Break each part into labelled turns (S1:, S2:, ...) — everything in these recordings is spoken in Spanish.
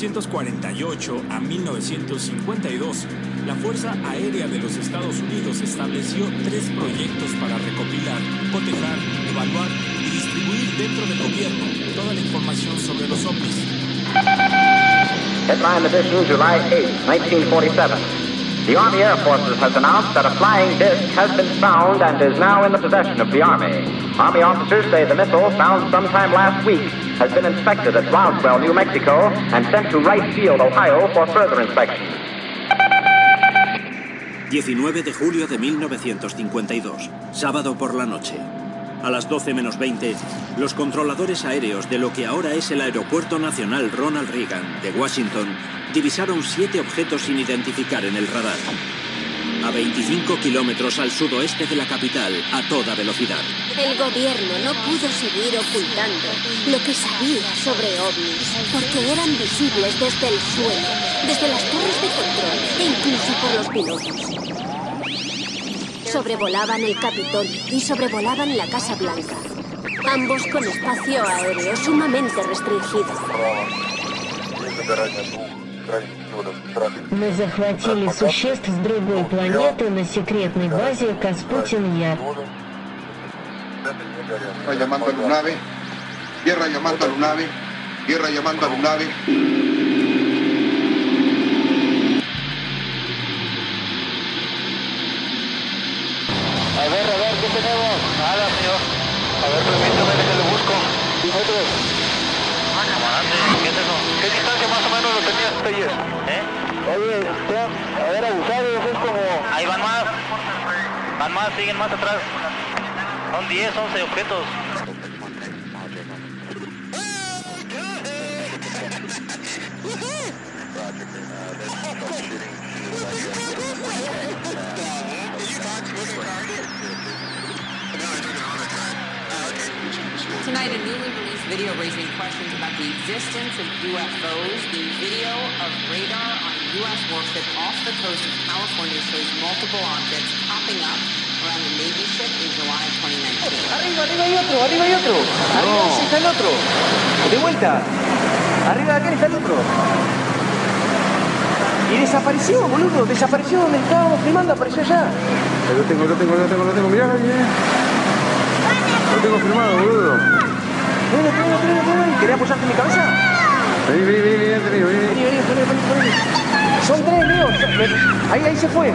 S1: De 1948 a 1952, la Fuerza Aérea de los Estados Unidos estableció tres proyectos para recopilar, cotejar, evaluar y distribuir dentro del gobierno toda la información sobre los ovnis.
S2: Headline edition, July 8, 1947. The Army Air Forces has announced that a flying disc has been found and is now in the possession of the Army. Army officers say the missile, found sometime last week, has been inspected at Roswell, New Mexico, and sent to Wright Field, Ohio, for further inspection.
S3: 19 de julio de 1952, sábado por la noche. A las 12 menos 20, los controladores aéreos de lo que ahora es el Aeropuerto Nacional Ronald Reagan de Washington divisaron siete objetos sin identificar en el radar. A 25 kilómetros al sudoeste de la capital, a toda velocidad.
S4: El gobierno no pudo seguir ocultando lo que sabía sobre ovnis, porque eran visibles desde el suelo, desde las torres de control e incluso por los pilotos. Sobrevolaban el Capitolio y sobrevolaban la Casa Blanca. Ambos con espacio aéreo sumamente restringido.
S5: Мы захватили существ с другой планеты на секретной базе Каспутин-Яр.
S6: Tierra llamando a Lunave. Tierra llamando a
S7: ver, a ver, ¿qué tenemos? Nada, señor. A ver, permítame que le busco. Nosotros. ¿Qué es eso? ¿Qué distancia más o menos lo tenías ayer? ¿Eh? Oye, usted, a ver, abusado, eso es como... Ahí van más. Van más, siguen más atrás. Son 10, 11 objetos.
S8: Tonight, a newly released video raising questions about the existence of UFOs. The video of radar on a U.S. warship off the coast of California shows multiple objects popping up around the Navy ship in July of 2019.
S9: Arriba, arriba hay otro, arriba hay otro. Arriba ese está el otro. De vuelta. Arriba de aquel está el otro. Y desapareció, boludo. Desapareció donde estábamos filmando, apareció allá.
S6: Lo tengo, lo tengo, lo tengo, lo tengo. Mirá, mirá. Lo tengo firmado, boludo.
S9: Ven, ven, ven, ven, ven. ¿Querés apoyarte en mi cabeza?
S6: Vení, vení, vení, vení, vení, vení.
S9: Vení, vení, vení, vení, vení. Son tres, Leo. Ahí, ahí se fue.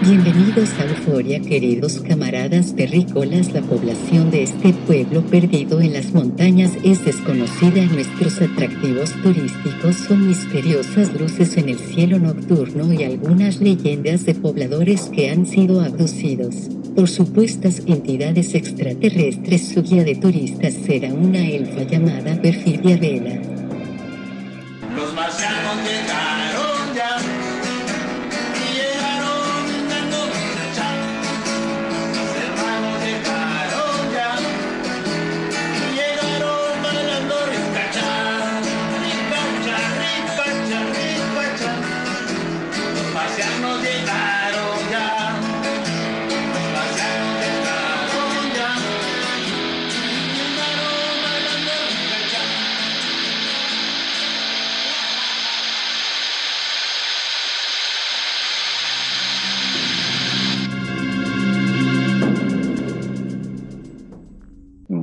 S10: Bienvenidos a Euforia, queridos camaradas terrícolas. La población de este pueblo perdido en las montañas es desconocida. Nuestros atractivos turísticos son misteriosas luces en el cielo nocturno y algunas leyendas de pobladores que han sido abducidos por supuestas entidades extraterrestres. Su guía de turistas será una elfa llamada Perfidia Vela.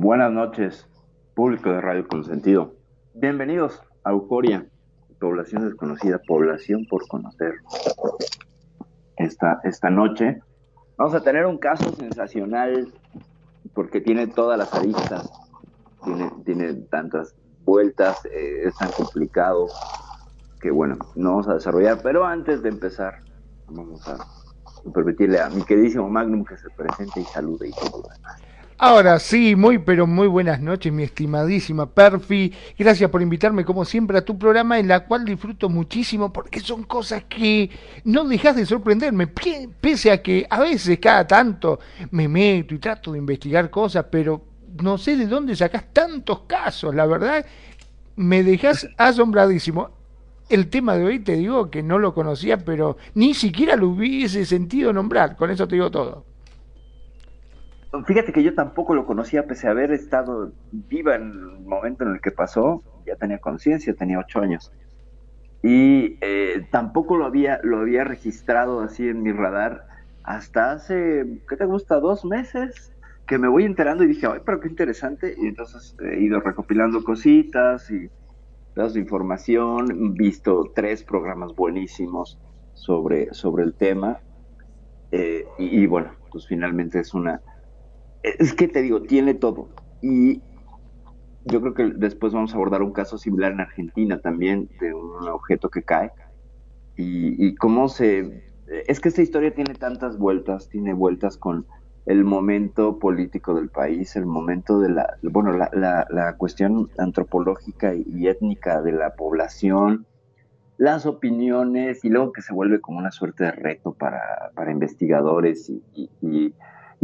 S11: Buenas noches, público de Radio Consentido. Bienvenidos a Euforia, población desconocida, población por conocer. Esta, esta noche vamos a tener un caso sensacional porque tiene todas las aristas, tiene, tiene tantas vueltas, eh, es tan complicado que bueno, no vamos a desarrollar, pero antes de empezar, vamos a permitirle a mi queridísimo Magnum que se presente y salude y todo lo demás.
S12: Ahora sí, muy pero muy buenas noches, mi estimadísima Perfi. Gracias por invitarme como siempre a tu programa en la cual disfruto muchísimo porque son cosas que no dejas de sorprenderme, pese a que a veces cada tanto me meto y trato de investigar cosas, pero no sé de dónde sacas tantos casos, la verdad me dejas asombradísimo. El tema de hoy te digo que no lo conocía, pero ni siquiera lo hubiese sentido nombrar, con eso te digo todo.
S11: Fíjate que yo tampoco lo conocía, pese a haber estado viva en el momento en el que pasó. ya tenía conciencia, tenía ocho años. Y eh, tampoco lo había, lo había registrado así en mi radar hasta hace, ¿qué te gusta? Dos meses que me voy enterando y dije, ay, pero qué interesante. Y entonces he ido recopilando cositas y dados de información, visto tres programas buenísimos sobre, sobre el tema. Eh, y, y, bueno, pues finalmente es una... Es que te digo, tiene todo. Y yo creo que después vamos a abordar un caso similar en Argentina también, de un objeto que cae. Y, cómo se... Es que esta historia tiene tantas vueltas, tiene vueltas con el momento político del país, el momento de la, bueno, la, la, la cuestión antropológica y étnica de la población, las opiniones y luego que se vuelve como una suerte de reto para, para investigadores y, y,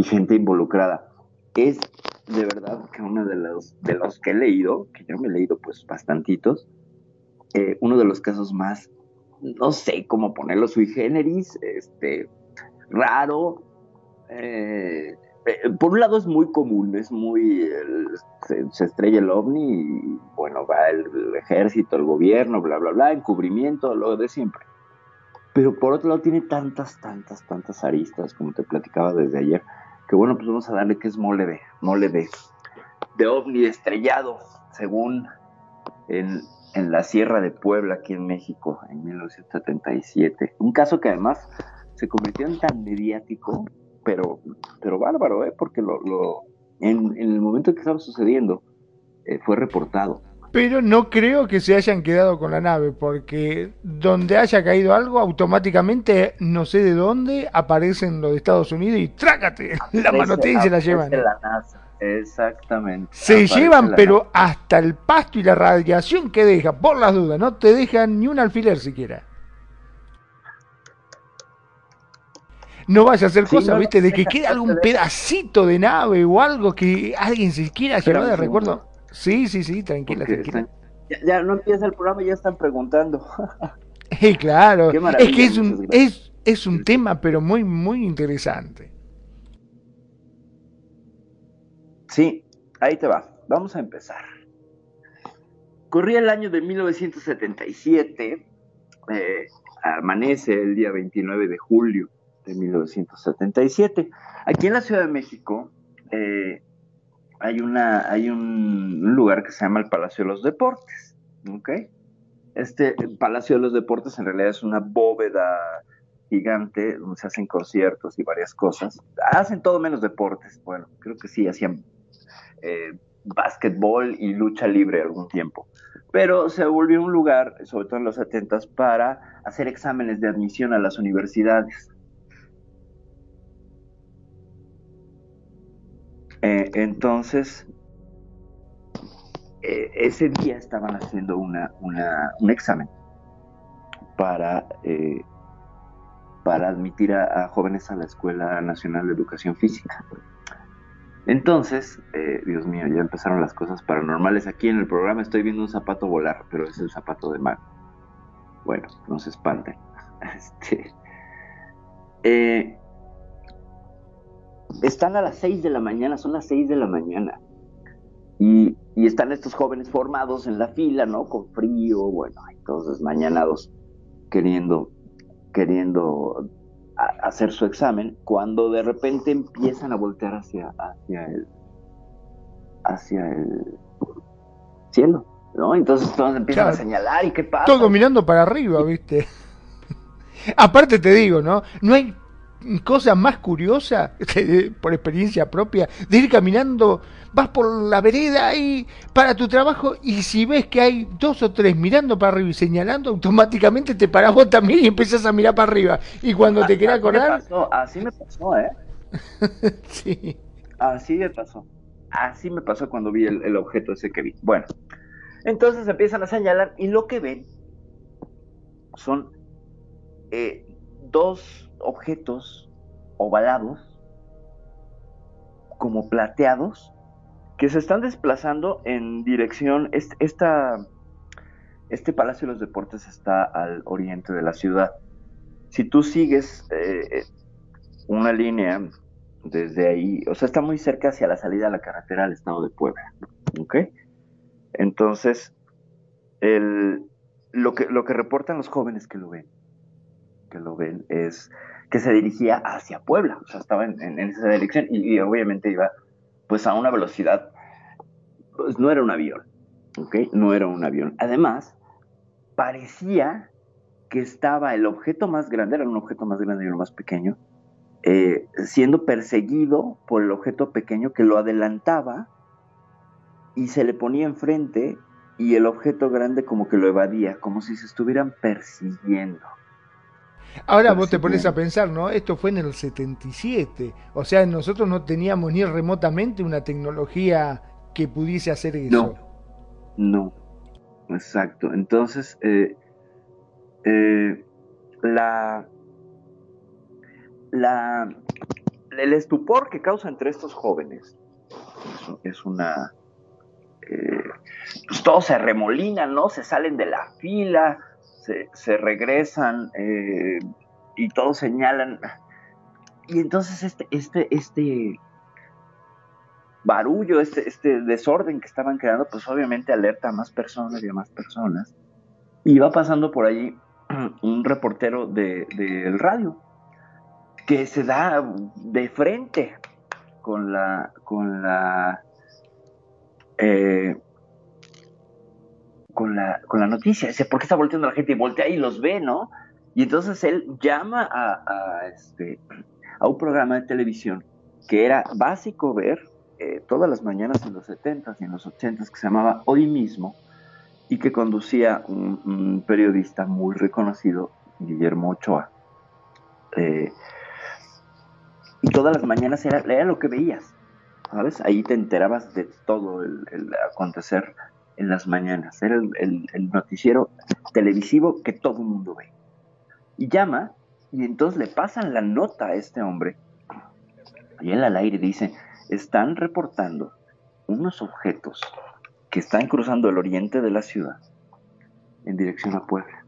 S11: gente involucrada. Es de verdad que uno de los, de los que he leído, que yo me he leído pues bastantitos, eh, uno de los casos más, no sé cómo ponerlo, sui generis, este, raro, eh, eh, por un lado es muy común, es muy, el, se, estrella el ovni y bueno, va el, ejército, el gobierno, bla, bla, bla, encubrimiento, lo de siempre. Pero por otro lado tiene tantas, tantas, tantas aristas, como te platicaba desde ayer, que bueno, pues vamos a darle que es mole de, de ovni estrellado, según en, en la Sierra de Puebla, aquí en México, en 1977. Un caso que además se convirtió en tan mediático pero, pero bárbaro, ¿eh? porque lo, lo en, en, el momento que estaba sucediendo eh, fue reportado.
S12: Pero no creo que se hayan quedado con la nave, porque donde haya caído algo, automáticamente, no sé de dónde, aparecen los de Estados Unidos y trácate, la manotea y se la llevan.
S11: La NASA. Exactamente.
S12: Se llevan, pero NASA. hasta el pasto y la radiación que deja, por las dudas, no te dejan ni un alfiler siquiera. no vaya a hacer sí, cosas, no, ¿viste? De que quede algún pedacito de nave o algo que alguien se quiera llevar de recuerdo. Sí, sí, sí, tranquila, tranquila.
S11: Están, ya, ya, no empieza el programa y ya están preguntando.
S12: sí, claro. Es que es un, es, es un tema, pero muy, muy interesante.
S11: Sí, ahí te va. Vamos a empezar. Corría el año de 1977, eh, amanece el día 29 de julio de 1977. Aquí en la Ciudad de México eh, hay, una, hay un, lugar que se llama el Palacio de los Deportes. ¿okay? Este Palacio de los Deportes en realidad es una bóveda gigante donde se hacen conciertos y varias cosas. Hacen todo menos deportes. Bueno, creo que sí, hacían eh, básquetbol y lucha libre algún tiempo. Pero se volvió un lugar, sobre todo en los 70 para hacer exámenes de admisión a las universidades. Eh, entonces, eh, ese día estaban haciendo una, un examen para, eh, para admitir a, jóvenes a la Escuela Nacional de Educación Física. Entonces, Dios mío, ya empezaron las cosas paranormales. Aquí en el programa estoy viendo un zapato volar, pero es el zapato de Mac. Bueno, no se espanten. Este, están a las 6 de la mañana, son las 6 de la mañana. Y, y, están estos jóvenes formados en la fila, ¿no? Con frío, bueno, todos desmañanados, queriendo, queriendo a, hacer su examen, cuando de repente empiezan a voltear hacia, hacia el, hacia el cielo, ¿no? Entonces todos empiezan claro, a señalar, ¿y qué pasa?
S12: Todo mirando para arriba, ¿viste? Aparte te digo, ¿no? No hay cosa más curiosa, por experiencia propia, de ir caminando, vas por la vereda y para tu trabajo y si ves que hay dos o tres mirando para arriba y señalando, automáticamente te paras vos también y empiezas a mirar para arriba. Y cuando te quieras acordar...
S11: Me pasó, así me pasó, ¿eh?
S12: sí.
S11: Así me pasó. Así me pasó cuando vi el, el objeto ese que vi. Bueno, entonces empiezan a señalar y lo que ven son eh, dos objetos ovalados, como plateados, que se están desplazando en dirección, este, este Palacio de los Deportes está al oriente de la ciudad. Si tú sigues eh, una línea desde ahí, o sea, está muy cerca hacia la salida de la carretera al estado de Puebla, ¿ok? Entonces, el, lo, que, lo que reportan los jóvenes que lo ven, que lo ven, es que se dirigía hacia Puebla, o sea, estaba en, esa dirección y, y obviamente iba pues a una velocidad, pues no era un avión, ¿ok? No era un avión. Además, parecía que estaba el objeto más grande, era un objeto más grande y uno más pequeño, eh, siendo perseguido por el objeto pequeño que lo adelantaba y se le ponía enfrente y el objeto grande como que lo evadía, como si se estuvieran persiguiendo.
S12: Ahora vos te pones a pensar, ¿no? Esto fue en el 77. O sea, nosotros no teníamos ni remotamente una tecnología que pudiese hacer eso.
S11: No, no, exacto. Entonces, eh, eh, la, la, el estupor que causa entre estos jóvenes es, es una... eh, pues todos se remolinan, ¿no? Se salen de la fila, se, regresan eh, y todos señalan. Y entonces este, este, este barullo, este, este desorden que estaban creando, pues obviamente alerta a más personas y a más personas. Y va pasando por allí un reportero de- del radio que se da de frente con la con la eh, con la con la noticia dice por qué está volteando la gente y voltea y los ve no y entonces él llama a, a, este a un programa de televisión que era básico ver eh, todas las mañanas en los 70s y en los 80s que se llamaba Hoy mismo y que conducía un, periodista muy reconocido, Guillermo Ochoa. Eh, y todas las mañanas era, era lo que veías, ¿sabes? Ahí te enterabas de todo el acontecer en las mañanas. Era el, el- noticiero televisivo que todo el mundo ve. Y llama, y entonces le pasan la nota a este hombre. Y él al aire dice, están reportando unos objetos que están cruzando el oriente de la ciudad en dirección a Puebla.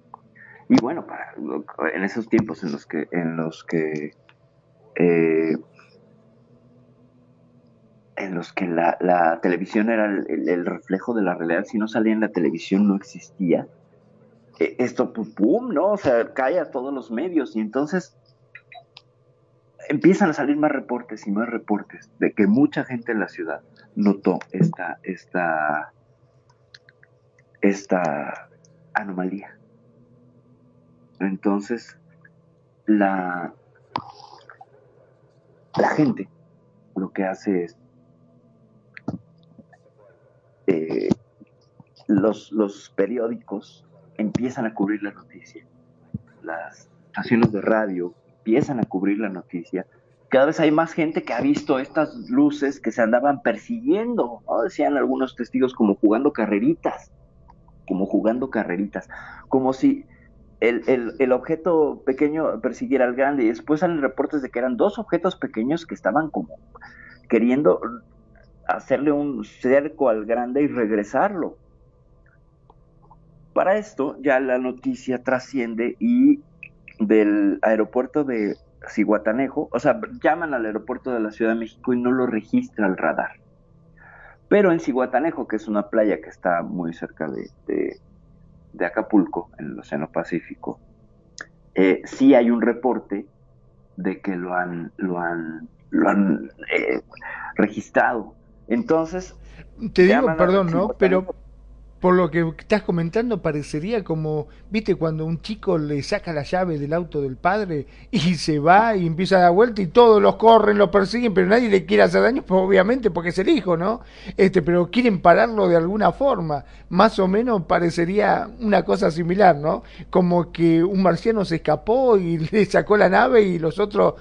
S11: Y bueno, para, en esos tiempos en los que, en los que, eh, en los que la, televisión era el, reflejo de la realidad, si no salía en la televisión no existía. Eh, esto, pu- pum, ¿no? O sea, cae a todos los medios y entonces empiezan a salir más reportes y más reportes de que mucha gente en la ciudad notó esta, esta, esta anomalía. Entonces, la, la gente lo que hace es eh, los, periódicos empiezan a cubrir la noticia. Las estaciones de radio empiezan a cubrir la noticia. Cada vez hay más gente que ha visto estas luces que se andaban persiguiendo, decían algunos testigos como jugando carreritas, como jugando carreritas, como si el, el- el objeto pequeño persiguiera al grande y después salen reportes de que eran dos objetos pequeños que estaban como queriendo hacerle un cerco al grande y regresarlo. Para esto ya la noticia trasciende y del aeropuerto de Cihuatanejo, o sea, llaman al aeropuerto de la Ciudad de México y no lo registra el radar. Pero en Cihuatanejo, que es una playa que está muy cerca de, de- Acapulco, en el Océano Pacífico, eh, sí hay un reporte de que lo han, lo han, lo han eh, registrado. Entonces,
S12: Te digo, perdón, ¿no? Pero por lo que estás comentando parecería como, viste, cuando un chico le saca la llave del auto del padre y se va y empieza a dar vuelta y todos los corren, lo persiguen, pero nadie le quiere hacer daño, pues obviamente porque es el hijo, ¿no? Este, pero quieren pararlo de alguna forma. Más o menos parecería una cosa similar, ¿no? Como que un marciano se escapó y le sacó la nave y los otros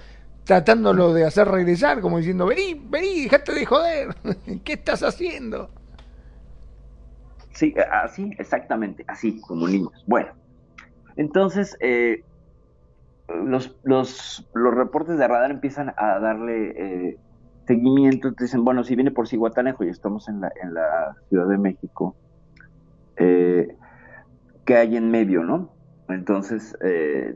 S12: tratándolo de hacer regresar, como diciendo, vení, vení, dejate de joder, ¿qué estás haciendo?
S11: Sí, así, exactamente, así, como niños. Bueno, entonces eh, los, los, los reportes de radar empiezan a darle eh, seguimiento. Entonces dicen, bueno, si viene por Cihuatanejo y estamos en la, en la Ciudad de México, eh, ¿qué hay en medio, no? Entonces eh,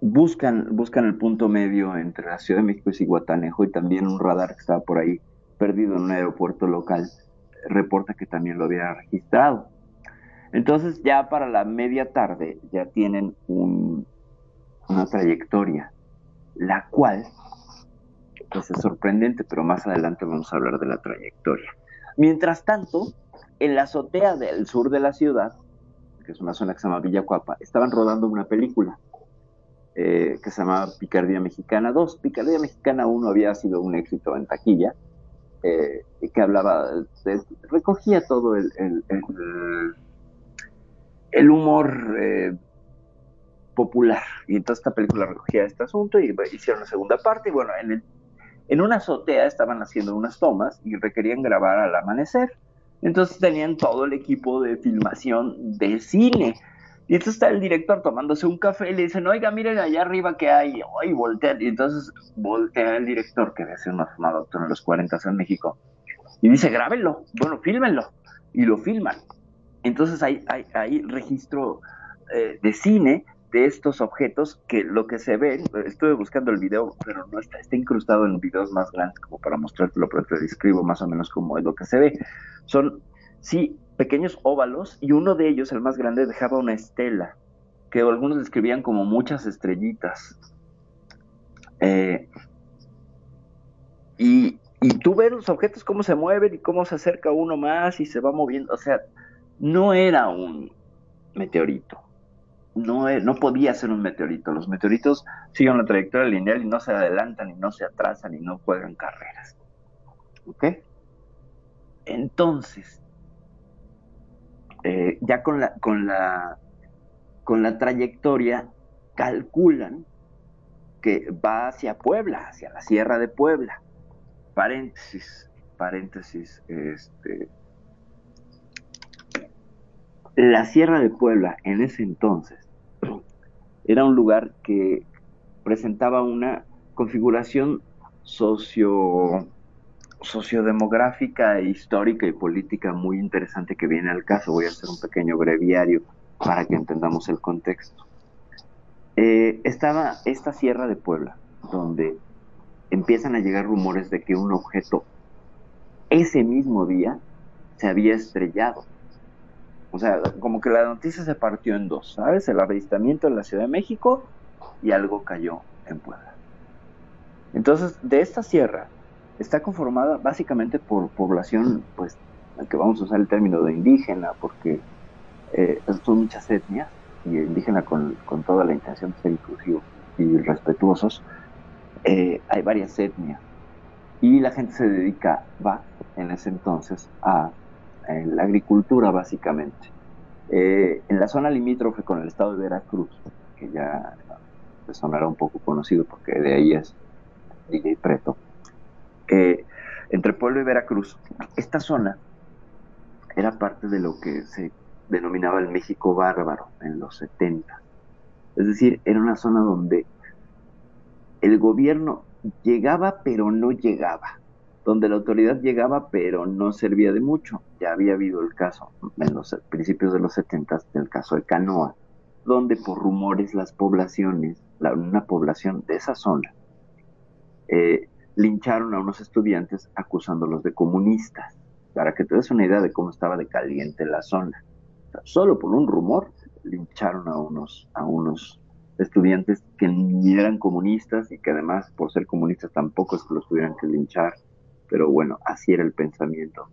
S11: buscan, buscan el punto medio entre la Ciudad de México y Cihuatanejo y también un radar que estaba por ahí perdido en un aeropuerto local reporta que también lo había registrado. Entonces ya para la media tarde ya tienen un, una trayectoria, la cual pues es sorprendente, pero más adelante vamos a hablar de la trayectoria. Mientras tanto, en la azotea del sur de la ciudad, que es una zona que se llama Villacuapa, estaban rodando una película eh, que se llamaba Picardía Mexicana 2. Picardía Mexicana 1 había sido un éxito en taquilla, eh, que hablaba, de- recogía todo el, el- humor eh, popular. Y entonces esta película recogía este asunto y hicieron la segunda parte. Y bueno, en, el- en una azotea estaban haciendo unas tomas y requerían grabar al amanecer. Entonces tenían todo el equipo de filmación de cine. Y entonces está el director tomándose un café y le dicen, oiga, miren allá arriba que hay. Y voltean. Y entonces voltea el director, que había sido un afamado actor en los 40 en México, y dice, grábenlo, bueno, fílmenlo. Y lo filman. Entonces hay, hay, hay registro eh, de cine de estos objetos que lo que se ve, estuve buscando el video, pero no está, está incrustado en videos más grandes como para mostrártelo, pero te describo más o menos cómo es lo que se ve. Son, sí, pequeños óvalos y uno de ellos, el más grande, dejaba una estela que algunos describían como muchas estrellitas. Eh, y, y tú ves los objetos cómo se mueven y cómo se acerca uno más y se va moviendo. O sea, no era un meteorito. No, e- no podía ser un meteorito. Los meteoritos siguen una trayectoria lineal y no se adelantan y no se atrasan y no juegan carreras. ¿Ok? Entonces, eh, ya con la, con la, con la trayectoria calculan que va hacia Puebla, hacia la Sierra de Puebla. Paréntesis, paréntesis, este, la Sierra de Puebla en ese entonces era un lugar que presentaba una configuración socio sociodemográfica, histórica y política muy interesante que viene al caso. Voy a hacer un pequeño breviario para que entendamos el contexto. Eh, estaba esta Sierra de Puebla, donde empiezan a llegar rumores de que un objeto ese mismo día se había estrellado. O sea, como que la noticia se partió en dos, ¿sabes? El avistamiento en la Ciudad de México y algo cayó en Puebla. Entonces, de esta sierra está conformada básicamente por población, pues, que vamos a usar el término de indígena, porque eh, son muchas etnias, y indígena con, con toda la intención de ser inclusivos y respetuosos, eh, hay varias etnias. Y la gente se dedica, va en ese entonces, a eh, la agricultura básicamente. En la zona limítrofe con el estado de Veracruz, que ya sonará un poco conocido porque de ahí es DJ Preto, eh, entre Pueblo y Veracruz, esta zona era parte de lo que se denominaba el México bárbaro en los 70. Es decir, era una zona donde el gobierno llegaba pero no llegaba, donde la autoridad llegaba pero no servía de mucho. Ya había habido el caso en los principios de los 70 del caso de Canoa, donde por rumores las poblaciones, la, una población de esa zona, eh, lincharon a unos estudiantes acusándolos de comunistas, para que te des una idea de cómo estaba de caliente la zona. Solo por un rumor lincharon a unos, a unos estudiantes que ni eran comunistas y que además por ser comunistas tampoco es que los tuvieran que linchar, pero bueno, así era el pensamiento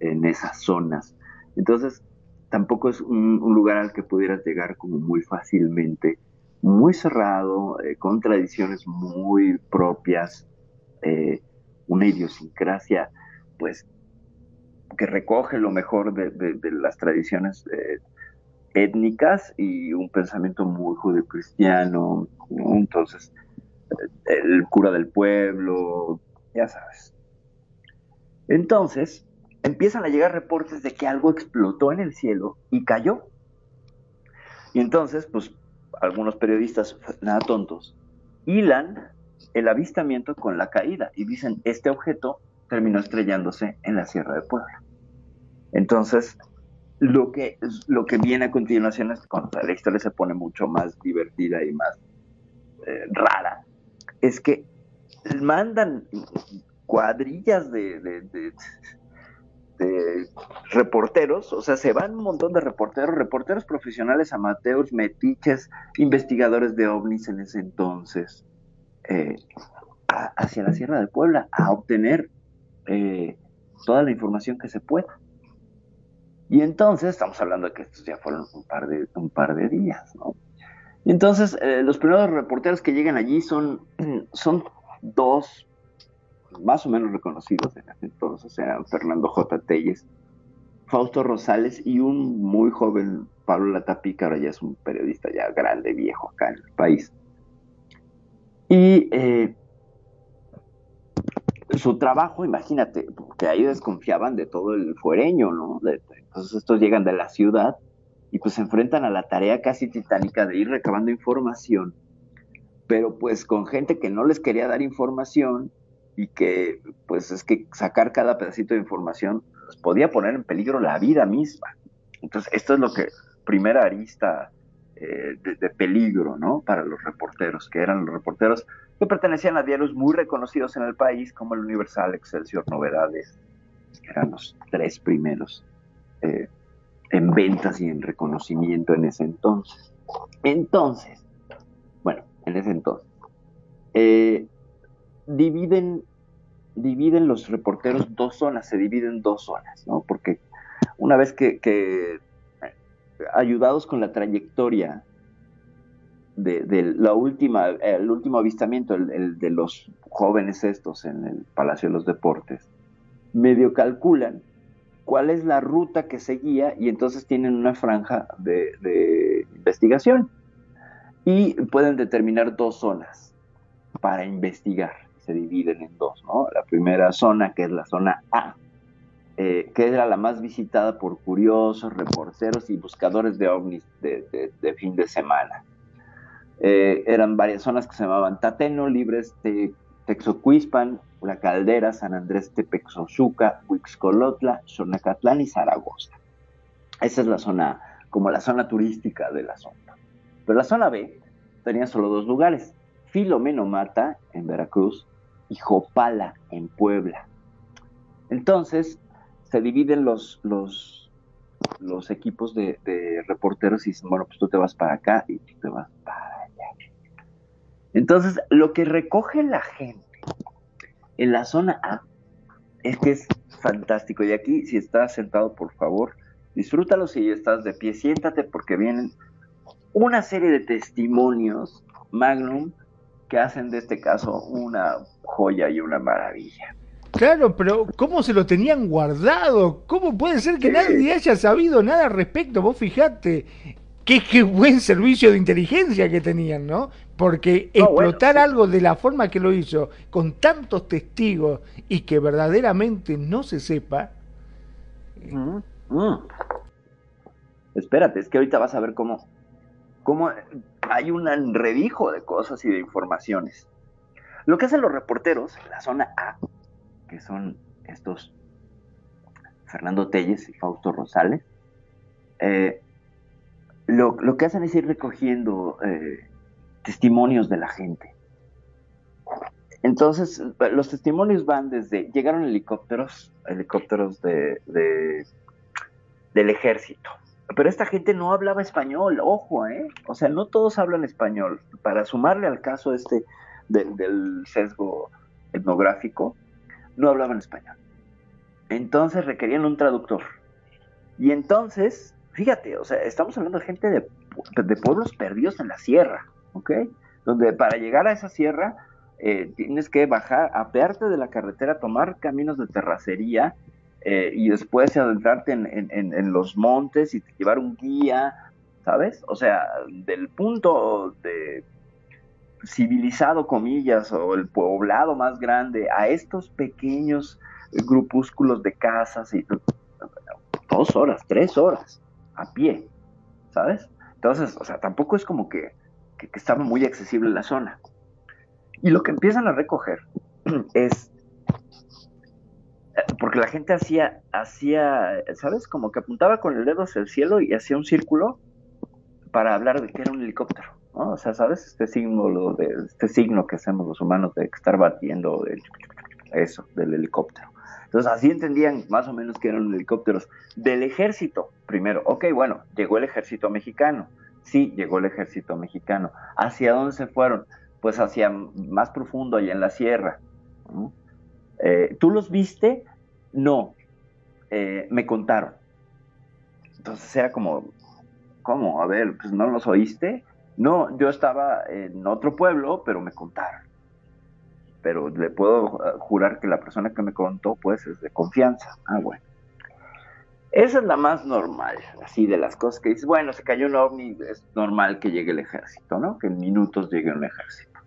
S11: en esas zonas. Entonces, tampoco es un, un lugar al que pudieras llegar como muy fácilmente, muy cerrado, eh, con tradiciones muy propias, eh, una idiosincrasia, pues, que recoge lo mejor de, las tradiciones eh, étnicas y un pensamiento muy judeocristiano, ¿no? entonces, el cura del pueblo, ya sabes. Entonces, empiezan a llegar reportes de que algo explotó en el cielo y cayó. Y entonces, pues, algunos periodistas, nada tontos, hilan el avistamiento con la caída y dicen, este objeto terminó estrellándose en la Sierra de Puebla. Entonces, lo que, lo que viene a continuación es cuando la historia se pone mucho más divertida y más eh, rara, es que mandan cuadrillas de, de, reporteros, o sea, se van un montón de reporteros, reporteros profesionales, amateurs, metiches, investigadores de ovnis en ese entonces, eh, hacia la Sierra de Puebla a obtener eh, toda la información que se pueda. Y entonces, estamos hablando de que estos ya fueron un par de, un par de días, ¿no? Y entonces, eh, los primeros reporteros que llegan allí son, son dos más o menos reconocidos en ese entonces, eran Fernando J. Telles, Fausto Rosales y un muy joven Pablo Latapica, ahora ya es un periodista ya grande, viejo acá en el país. Y eh, su trabajo, imagínate, porque ahí desconfiaban de todo el fuereño, ¿no? Entonces estos llegan de la ciudad y pues se enfrentan a la tarea casi titánica de ir recabando información, pero pues con gente que no les quería dar información y que pues es que sacar cada pedacito de información pues, podía poner en peligro la vida misma. Entonces esto es lo que, primera arista eh, de, peligro, ¿no? Para los reporteros, que eran los reporteros que pertenecían a diarios muy reconocidos en el país, como el Universal, Excelsior, Novedades, que eran los tres primeros eh, en ventas y en reconocimiento en ese entonces. Entonces, bueno, en ese entonces, eh, dividen, dividen los reporteros dos zonas, se dividen dos zonas, ¿no? Porque una vez que, ayudados con la trayectoria de, la última, el último avistamiento, el, de los jóvenes estos en el Palacio de los Deportes, medio calculan cuál es la ruta que seguía y entonces tienen una franja de investigación y pueden determinar dos zonas para investigar. Se dividen en dos, ¿no? La primera zona, que es la zona A, eh, que era la más visitada por curiosos, reporteros y buscadores de ovnis de, de- de fin de semana. Eh, eran varias zonas que se llamaban Tateno, Libres, Te- Texocuispan, La Caldera, San Andrés Tepexozuca, Huixcolotla, Xonacatlán y Zaragoza. Esa es la zona, como la zona turística del asunto. Pero la zona B tenía solo dos lugares, Filomeno Mata en Veracruz y Jopala en Puebla. Entonces se dividen los, los, los equipos de, de reporteros y dicen, bueno, pues tú te vas para acá y tú te vas para allá. Entonces, lo que recoge la gente en la zona A es que es fantástico. Y aquí, si estás sentado, por favor, disfrútalo. Si estás de pie, siéntate porque vienen una serie de testimonios Magnum que hacen de este caso una joya y una maravilla.
S12: Claro, pero ¿cómo se lo tenían guardado? ¿Cómo puede ser que nadie haya sabido nada al respecto? Vos fijate, qué, qué buen servicio de inteligencia que tenían, ¿no? Porque
S11: No, bueno,
S12: explotar
S11: sí.
S12: algo de la forma que lo hizo, con tantos testigos y que verdaderamente no se sepa,
S11: Mm. Espérate, es que ahorita vas a ver cómo, cómo hay un enredijo de cosas y de informaciones. Lo que hacen los reporteros en la zona A, que son estos Fernando Telles y Fausto Rosales, eh, lo, lo que hacen es ir recogiendo eh, testimonios de la gente. Entonces, los testimonios van desde, llegaron helicópteros, helicópteros de, de- del ejército, pero esta gente no hablaba español, ojo, ¿eh? O sea, no todos hablan español. Para sumarle al caso este del sesgo etnográfico, no hablaban español. Entonces requerían un traductor. Y entonces, fíjate, o sea, estamos hablando de gente de, pu- de pueblos perdidos en la sierra, ¿ok? Donde para llegar a esa sierra eh, tienes que bajar, apearte de la carretera, tomar caminos de terracería eh, y después adentrarte en, en- en- en los montes y llevar un guía, ¿sabes? O sea, del punto de civilizado, comillas, o el poblado más grande, a estos pequeños grupúsculos de casas y dos horas, tres horas a pie, ¿sabes? Entonces, o sea, tampoco es como que, que, que estaba muy accesible la zona. Y lo que empiezan a recoger es eh, porque la gente hacía, hacía, ¿sabes? Como que apuntaba con el dedo hacia el cielo y hacía un círculo para hablar de que era un helicóptero, ¿no? O sea, ¿sabes? Este símbolo, de, este signo que hacemos los humanos de estar batiendo eso, del helicóptero. Entonces así entendían más o menos que eran helicópteros del ejército. Primero, ok, bueno, llegó el ejército mexicano. Sí, llegó el ejército mexicano. ¿Hacia dónde se fueron? Pues hacia más profundo, allá en la sierra. Eh, ¿Tú los viste? No. Eh, me contaron. Entonces era como, ¿cómo? A ver, pues no los oíste. No, yo estaba en otro pueblo, pero me contaron. Pero le puedo uh, jurar que la persona que me contó, pues, es de confianza. Ah, bueno. Esa es la más normal, así de las cosas que dices, bueno, se cayó un ovni, es normal que llegue el ejército, ¿no? Que en minutos llegue un ejército.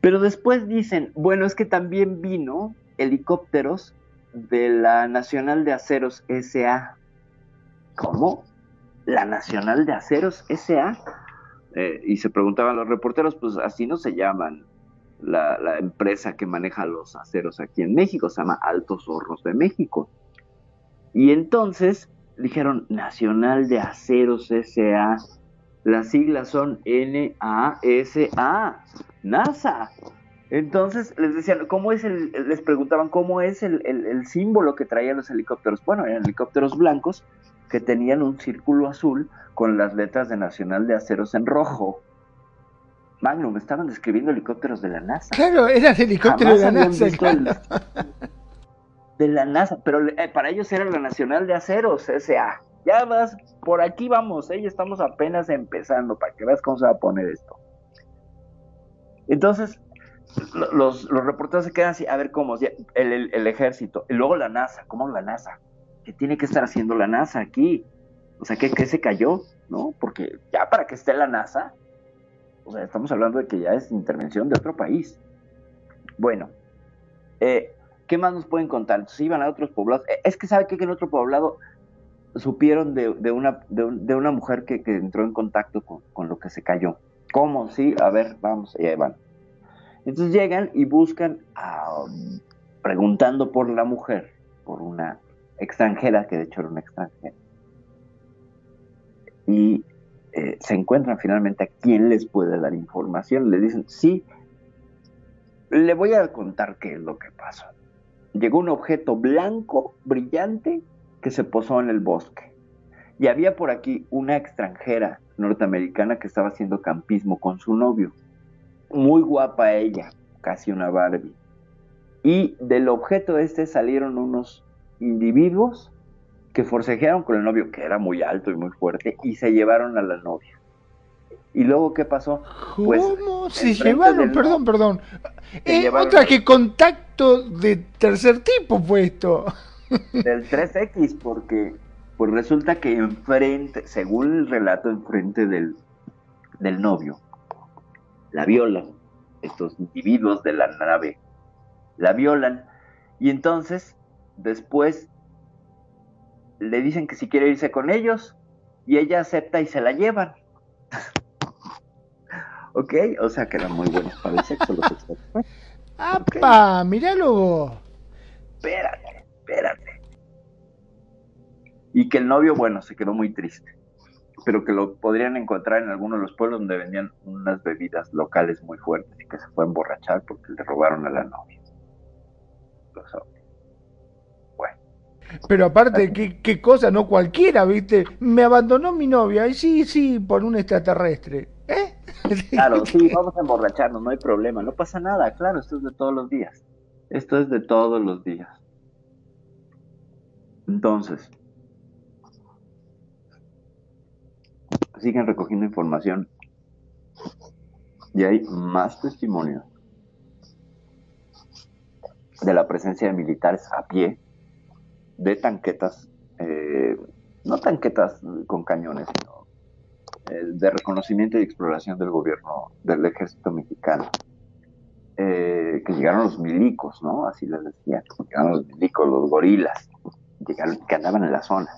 S11: Pero después dicen, bueno, es que también vino helicópteros de la Nacional de Aceros SA. ¿Cómo? La Nacional de Aceros SA. Eh, y se preguntaban los reporteros, pues así no se llaman la, empresa que maneja los aceros aquí en México, se llama Altos Hornos de México. Y entonces dijeron Nacional de Aceros SA. Las siglas son NASA, NASA. Entonces les decían, ¿cómo es el, les preguntaban cómo es el, el, el, símbolo que traían los helicópteros? Bueno, eran helicópteros blancos que tenían un círculo azul con las letras de Nacional de Aceros en rojo. Magnum, estaban describiendo helicópteros de la NASA.
S12: Claro, eran helicópteros de la NASA. Claro.
S11: De la NASA, pero eh, para ellos era la Nacional de Aceros, S.A. Ya vas, por aquí vamos, ¿eh? ya estamos apenas empezando, para que veas cómo se va a poner esto. Entonces, los, los reporteros se quedan así, a ver cómo, el, el, el, ejército, y luego la NASA, ¿cómo la NASA? ¿Qué tiene que estar haciendo la NASA aquí? O sea, ¿qué, se cayó? ¿No? Porque ya para que esté la NASA, o sea, estamos hablando de que ya es intervención de otro país. Bueno, eh, ¿qué más nos pueden contar? Entonces iban a otros poblados. Es que sabe que en otro poblado supieron de, una, de, una mujer que, entró en contacto con, con, lo que se cayó. ¿Cómo? Sí, a ver, vamos, y ahí van. Entonces llegan y buscan, a, preguntando por la mujer, por una extranjera, que de hecho era una extranjera. Y eh, se encuentran finalmente a quién les puede dar información. Le dicen, sí, le voy a contar qué es lo que pasó. Llegó un objeto blanco, brillante, que se posó en el bosque. Y había por aquí una extranjera norteamericana que estaba haciendo campismo con su novio. Muy guapa ella, casi una Barbie. Y del objeto este salieron unos individuos que forcejearon con el novio, que era muy alto y muy fuerte, y se llevaron a la novia. ¿Y luego qué pasó?
S12: Pues, ¿Cómo se llevaron? Perdón, perdón. Eh, llevaron otra que contacto de tercer tipo puesto.
S11: Del 3X, porque pues resulta que enfrente, según el relato, enfrente del, del novio, la violan, estos individuos de la nave, la violan, y entonces después le dicen que si quiere irse con ellos y ella acepta y se la llevan. ok, o sea que eran muy buenos para el sexo los expertos.
S12: ¡Apa! Okay. ¡Míralo!
S11: Espérate, espérate. Y que el novio, bueno, se quedó muy triste. Pero que lo podrían encontrar en alguno de los pueblos donde vendían unas bebidas locales muy fuertes y que se fue a emborrachar porque le robaron a la novia. Los
S12: pero aparte, ¿qué, qué cosa, no cualquiera, ¿viste? Me abandonó mi novia, y sí, sí, por un extraterrestre. ¿Eh?
S11: Claro, sí, vamos a emborracharnos, no hay problema, no pasa nada, claro, esto es de todos los días. Esto es de todos los días. Entonces, siguen recogiendo información y hay más testimonios de la presencia de militares a pie de tanquetas, eh, no tanquetas con cañones, sino eh, de reconocimiento y exploración del gobierno del ejército mexicano. Eh, que llegaron los milicos, ¿no? Así les decía, llegaron los milicos, los gorilas, llegaron, que andaban en la zona.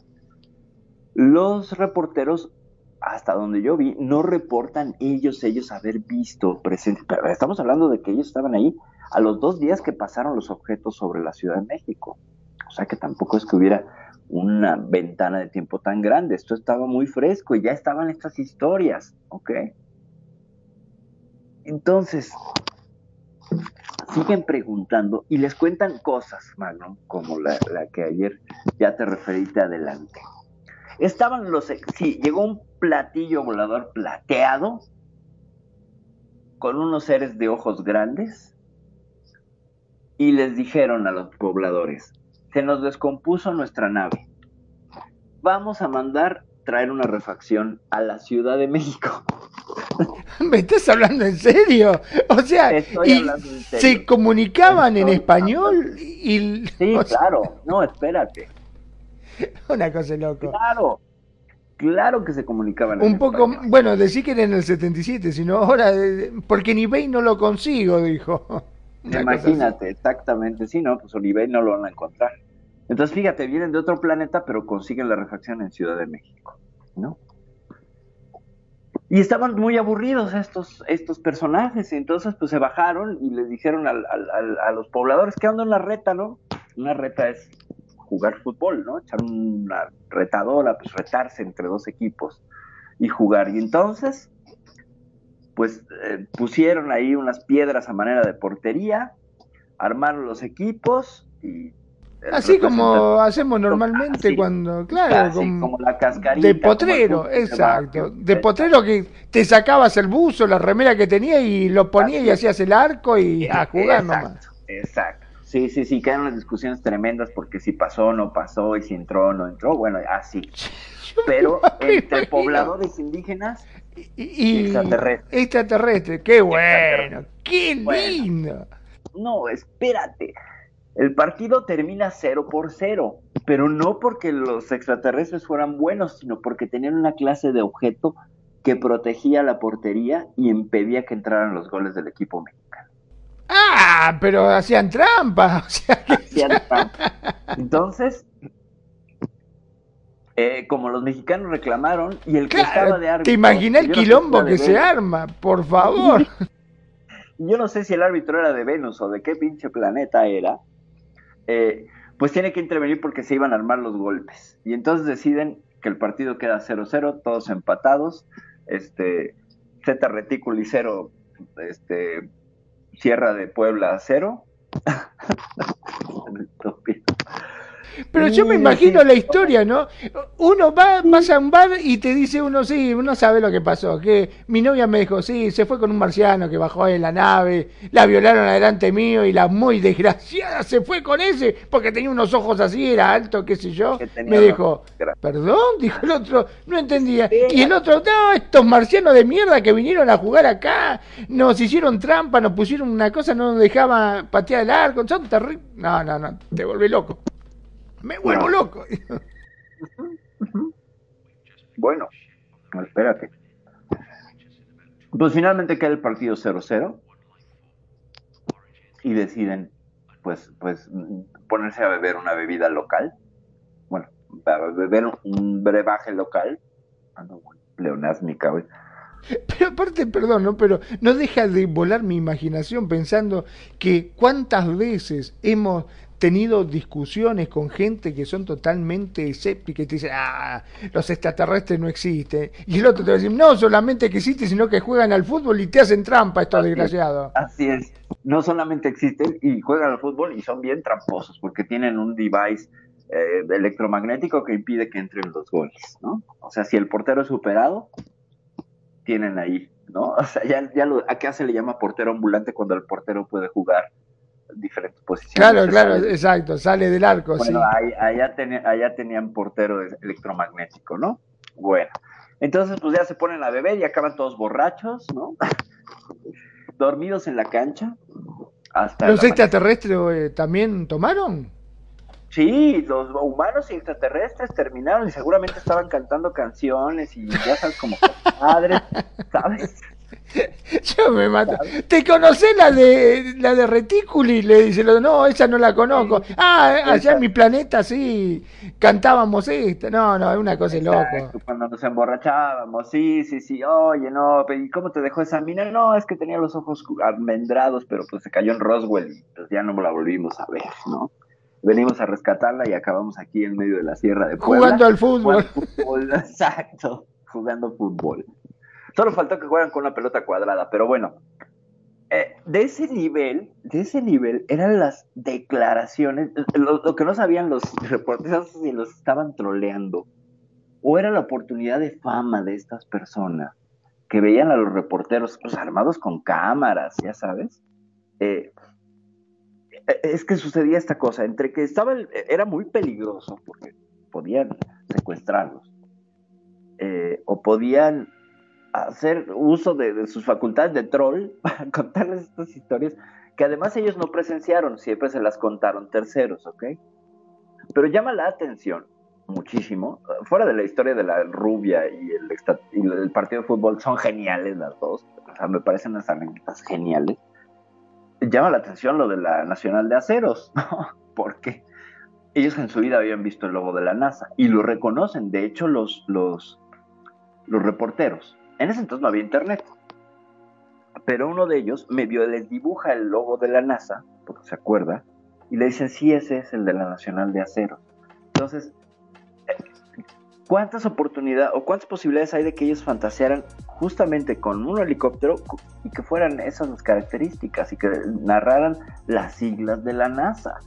S11: Los reporteros, hasta donde yo vi, no reportan ellos, ellos haber visto presente, pero estamos hablando de que ellos estaban ahí a los dos días que pasaron los objetos sobre la Ciudad de México. O sea que tampoco es que hubiera una ventana de tiempo tan grande. Esto estaba muy fresco y ya estaban estas historias, ¿ok? Entonces, siguen preguntando y les cuentan cosas, mano, como la, la que ayer ya te referiste adelante. Estaban los, sí, llegó un platillo volador plateado con unos seres de ojos grandes y les dijeron a los pobladores, se nos descompuso nuestra nave, vamos a mandar traer una refacción a la Ciudad de México.
S12: ¿Me estás hablando en serio? O sea, y se comunicaban en español y...
S11: Sí,
S12: o sea,
S11: claro, no, espérate.
S12: Una cosa loco.
S11: Claro, claro que se comunicaban. en
S12: Un poco, bueno, decí que era en el 77, sino ahora, eh, porque ni Bey no lo consigo, dijo.
S11: Imagínate, exactamente. Sí, no, pues Oliver no lo van a encontrar. Entonces, fíjate, vienen de otro planeta, pero consiguen la refacción en Ciudad de México, ¿no? Y estaban muy aburridos estos, estos personajes, y entonces pues se bajaron y les dijeron al- al- al- a los pobladores que onda una reta, ¿no? Una reta es jugar fútbol, ¿no? Echar una retadora, pues retarse entre dos equipos y jugar. Y entonces, pues eh, pusieron ahí unas piedras a manera de portería, armaron los equipos y...
S12: Así como hacemos normalmente
S11: Así,
S12: cuando, claro,
S11: así,
S12: como,
S11: como la cascarita.
S12: de potrero, exacto. De potrero que te sacabas el buzo, la remera que tenía y lo ponías y hacías el arco y a jugar
S11: exacto,
S12: nomás.
S11: Exacto. Sí, sí, sí, quedan unas discusiones tremendas porque si pasó o no pasó y si entró o no entró, bueno, así. Pero entre pobladores indígenas
S12: Y
S11: extraterrestres.
S12: extraterrestre, qué bueno, qué
S11: Bueno.
S12: lindo.
S11: No, espérate. El partido termina 0 por 0, pero no porque los extraterrestres fueran buenos, sino porque tenían una clase de objeto que protegía la portería y impedía que entraran los goles del equipo mexicano.
S12: Ah, pero hacían trampa, o sea
S11: Hacían trampa. Entonces, eh, como los mexicanos reclamaron y el que estaba de árbitro.
S12: te imaginas el
S11: yo no sé si
S12: quilombo que se arma, por favor.
S11: Yo no sé si el árbitro era de Venus o de qué pinche planeta era. eh, pues tiene que intervenir porque se iban a armar los golpes. Y entonces deciden que el partido queda 0-0, todos empatados. Este, Z Reticuli 0, este, Sierra de Puebla 0.
S12: Pero yo me imagino la historia, ¿no? Uno va, pasa a un bar y te dice uno, sí, uno sabe lo que pasó, que mi novia me dijo, sí, se fue con un marciano que bajó en la nave, la violaron adelante mío y la muy desgraciada se fue con ese porque tenía unos ojos así, era alto, qué sé yo. Me dijo, perdón, dijo el otro, no entendía. Y el otro, no, estos marcianos de mierda que vinieron a jugar acá, nos hicieron trampa, nos pusieron una cosa, no nos dejaban patear el arco, son terribles. No, no, no, te volví loco. Me vuelvo
S11: No.
S12: loco.
S11: Bueno, no, espérate. Pues finalmente queda el partido 0-0 y deciden pues, pues ponerse a beber una bebida local. Bueno, a beber un brebaje local. Ando muy pleonásmica, güey.
S12: Pero aparte, perdón, ¿no? Pero no deja de volar mi imaginación pensando que cuántas veces hemos tenido discusiones con gente que son totalmente escépticas y te dicen, ah, los extraterrestres no existen. Y el otro te va a decir, no, solamente que existen, sino que juegan al fútbol y te hacen trampa estos
S11: Así es.
S12: desgraciados.
S11: Así es. No solamente existen y juegan al fútbol y son bien tramposos porque tienen un device eh, electromagnético que impide que entren los goles, ¿no? O sea, si el portero es superado, tienen ahí, ¿no? O sea, ya, ya lo, acá se le llama portero ambulante cuando el portero puede jugar diferentes posiciones.
S12: Claro, claro, exacto, sale del arco,
S11: Bueno,
S12: sí.
S11: ahí- allá, allá tenían portero electromagnético, ¿no? Bueno, entonces pues ya se ponen a beber y acaban todos borrachos, ¿no? Dormidos en la cancha. Hasta
S12: ¿Los extraterrestres eh, también tomaron?
S11: Sí, los humanos y extraterrestres terminaron y seguramente estaban cantando canciones y ya sabes, como padres, ¿sabes?
S12: Yo me mato. ¿Te conocés la de la de Reticuli? Le dice, no, esa no la conozco. Ah, allá en mi planeta sí, cantábamos. No, no, es una cosa.
S11: Exacto, Cuando nos emborrachábamos, sí, sí, sí, oye, no, ¿y cómo te dejó esa mina? No, es que tenía los ojos almendrados, pero pues se cayó en Roswell y pues ya no la volvimos a ver, ¿no? Venimos a rescatarla y acabamos aquí en medio de la sierra de Puebla.
S12: Jugando al fútbol.
S11: Jugando fútbol, exacto, jugando fútbol. Solo faltó que juegan con una pelota cuadrada, pero bueno. eh, de ese nivel, de ese nivel eran las declaraciones, lo, que no sabían los reporteros si los estaban troleando, o era la oportunidad de fama de estas personas que veían a los reporteros pues, armados con cámaras, ya sabes. Eh, eh, es que sucedía esta cosa, entre que estaba, el- era muy peligroso porque podían secuestrarlos, o podían hacer uso de, de sus facultades de troll para contarles estas historias que además ellos no presenciaron, siempre se las contaron terceros, ¿ok? Pero llama la atención muchísimo, eh, fuera de la historia de la rubia y el, y el partido de fútbol, son geniales las dos, o sea, me parecen unas anécdotas geniales. Llama la atención lo de la Nacional de Aceros, ¿no? Porque ellos en su vida habían visto el logo de la NASA y lo reconocen, de hecho los, los, los reporteros. En ese entonces no había internet, pero uno de ellos les dibuja el logo de la NASA, porque se acuerda, y le dicen, sí, ese es el de la Nacional de Acero. Entonces, eh, ¿cuántas oportunidades o cuántas posibilidades hay de que ellos fantasearan justamente con un helicóptero y que fueran esas las características y que narraran las siglas de la NASA?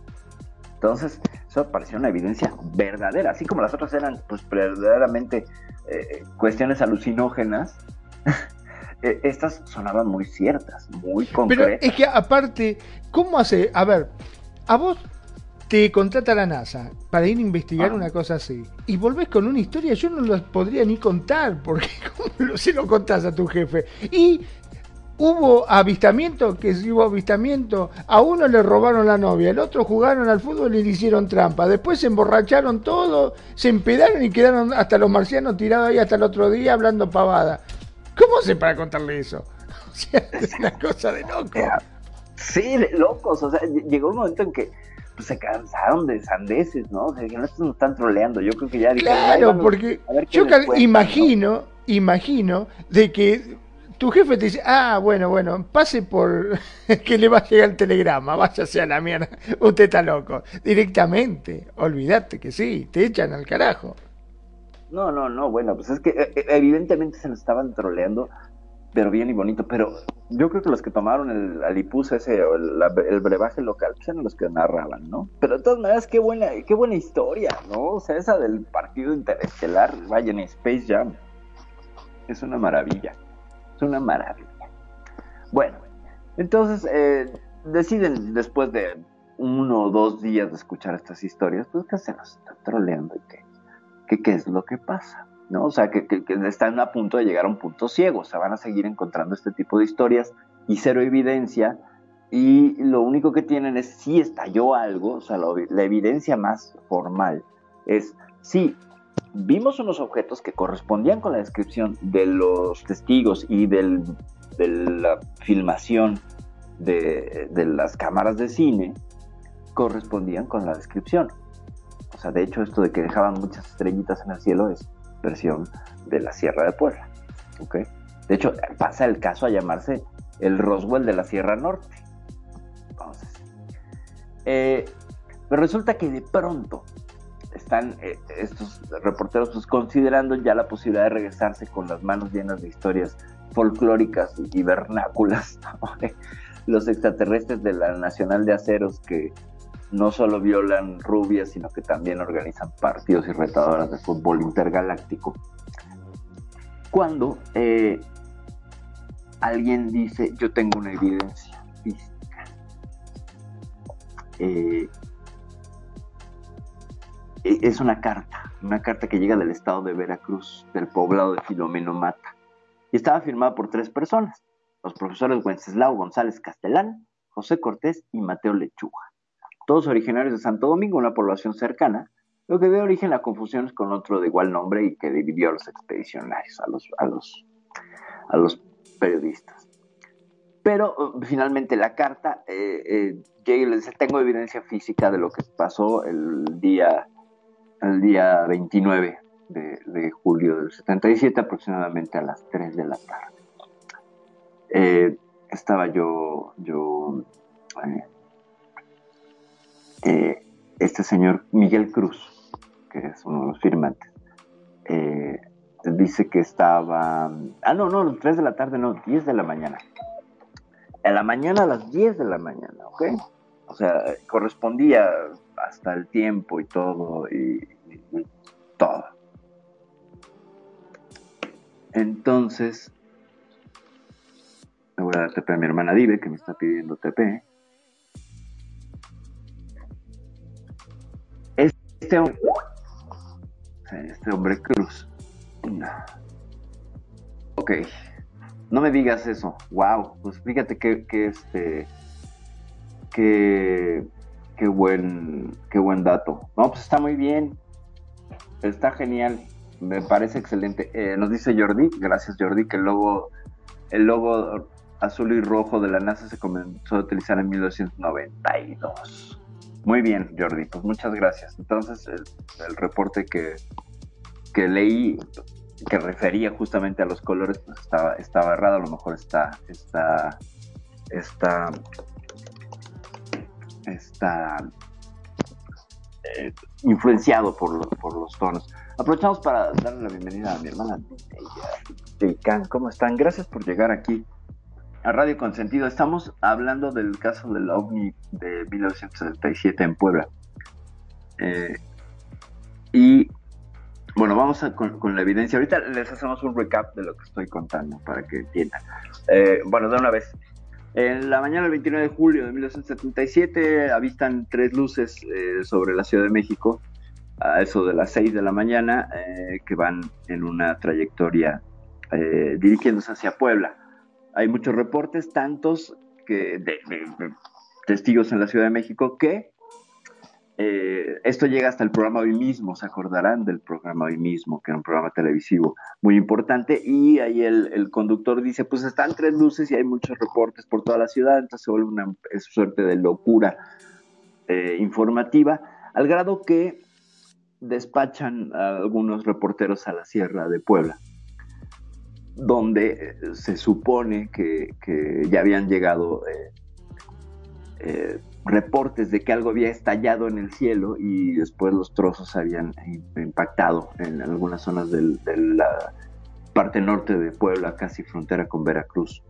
S11: Entonces, eso parecía una evidencia verdadera, así como las otras eran pues verdaderamente eh, cuestiones alucinógenas, eh, estas sonaban muy ciertas, muy
S12: Pero
S11: concretas.
S12: es que aparte, ¿cómo hace? A ver, a vos te contrata la NASA para ir a investigar
S11: Ah.
S12: una cosa así y volvés con una historia, yo no la podría ni contar, porque ¿cómo lo- se lo contás a tu jefe? Y hubo avistamiento, que si hubo avistamiento, a uno le robaron la novia, el otro jugaron al fútbol y le hicieron trampa, después se emborracharon todo, se empedaron y quedaron hasta los marcianos tirados ahí hasta el otro día hablando pavada. ¿Cómo hace para contarle eso? O sea, es una cosa de loco.
S11: Sí, de locos, o sea, ll- llegó un momento en que pues, se cansaron de sandeces, ¿no? O sea, que no nos están troleando, yo creo que ya dijeron, "Ay,
S12: Claro, porque
S11: a ver qué
S12: yo
S11: les
S12: cal-
S11: cuentan", ¿no?
S12: imagino, imagino de que tu jefe te dice, ah, bueno, bueno, pase por que le va a llegar el telegrama, váyase a la mierda, usted está loco. Directamente, olvídate que sí, te echan al carajo.
S11: No, no, no, bueno, pues es que eh, eh, evidentemente se nos estaban troleando, pero bien y bonito. Pero yo creo que los que tomaron el alipuz ese, el brebaje local, pues eran los que narraban, ¿no? Pero de todas maneras, qué buena, qué buena historia, ¿no? O sea, esa del partido interestelar, vaya en Space Jam, es una maravilla, es una maravilla. Bueno, entonces eh, deciden después de uno o dos días de escuchar estas historias, pues que se nos está troleando y que qué es lo que pasa, ¿no? O sea, que, que- están a punto de llegar a un punto ciego, o sea, van a seguir encontrando este tipo de historias y cero evidencia, y lo único que tienen es si estalló algo, o sea, la evidencia más formal es sí, vimos unos objetos que correspondían con la descripción de los testigos y de la filmación de, las cámaras de cine, correspondían con la descripción. O sea, de hecho, esto de que dejaban muchas estrellitas en el cielo es versión de la Sierra de Puebla. ¿ok? De hecho, pasa el caso a llamarse el Roswell de la Sierra Norte. Entonces, eh, pero resulta que de pronto están eh, estos reporteros pues, considerando ya la posibilidad de regresarse con las manos llenas de historias folclóricas y, vernáculas. Los extraterrestres de la Nacional de Aceros que no solo violan rubias, sino que también organizan partidos y retadoras de fútbol intergaláctico. Cuando eh, alguien dice, yo tengo una evidencia física, eh, es una carta, una carta que llega del estado de Veracruz, del poblado de Filomeno Mata, y estaba firmada por tres personas, los profesores Wenceslao González Castelán, José Cortés y Mateo Lechuga todos originarios de Santo Domingo, una población cercana, lo que dio origen a confusiones con otro de igual nombre y que dividió a los expedicionarios, a los, a los, a los periodistas. Pero uh, finalmente la carta, eh, eh, llega y le dice, tengo evidencia física de lo que pasó el día, el día 29 de, de julio del 77, aproximadamente a las 3 de la tarde. Eh, estaba yo, yo eh, eh, este señor Miguel Cruz, que es uno de los firmantes, eh, dice que estaba, ah, no, no, 3 de la tarde, no, 10 de la mañana. a la mañana a las 10 de la mañana, ¿ok? O sea, correspondía hasta el tiempo y todo, y, todo. Entonces, le voy a dar TP a mi hermana Dive, que me está pidiendo TP. Este hombre, este hombre Cruz. Ok. No me digas eso. Wow. Pues fíjate que, que este. Que. Qué buen. Qué buen dato. No, pues está muy bien. Está genial. Me parece excelente. Eh, nos dice Jordi, gracias Jordi, que el logo, el logo azul y rojo de la NASA se comenzó a utilizar en 1992. Muy bien, Jordi, pues muchas gracias. Entonces, el, reporte que, que leí, que refería justamente a los colores, pues estaba, estaba errado, a lo mejor está, está, está, está eh, influenciado por los, por los tonos. Aprovechamos para darle la bienvenida a mi hermana Jaycan. ¿Cómo están? Gracias por llegar aquí a Radio Consentido. Estamos hablando del caso del OVNI de 1977 en Puebla. Eh, y bueno, vamos a- con, con la evidencia. Ahorita les hacemos un recap de lo que estoy contando para que entiendan. Eh, bueno, de una vez. En la mañana del 29 de julio de 1977 avistan tres luces eh, sobre la Ciudad de México a eso de las 6 de la mañana eh, que van en una trayectoria eh, dirigiéndose hacia Puebla. Hay muchos reportes, tantos que de, testigos en la Ciudad de México que eh, esto llega hasta el programa hoy mismo, se acordarán del programa hoy mismo, que era un programa televisivo muy importante, y ahí el, conductor dice, pues están tres luces y hay muchos reportes por toda la ciudad, entonces se vuelve una suerte de locura eh, informativa, al grado que despachan a algunos reporteros a la Sierra de Puebla, donde eh, se supone que, ya habían llegado reportes de que algo había estallado en el cielo y después los trozos habían impactado en algunas zonas de la parte norte de Puebla, casi frontera con Veracruz.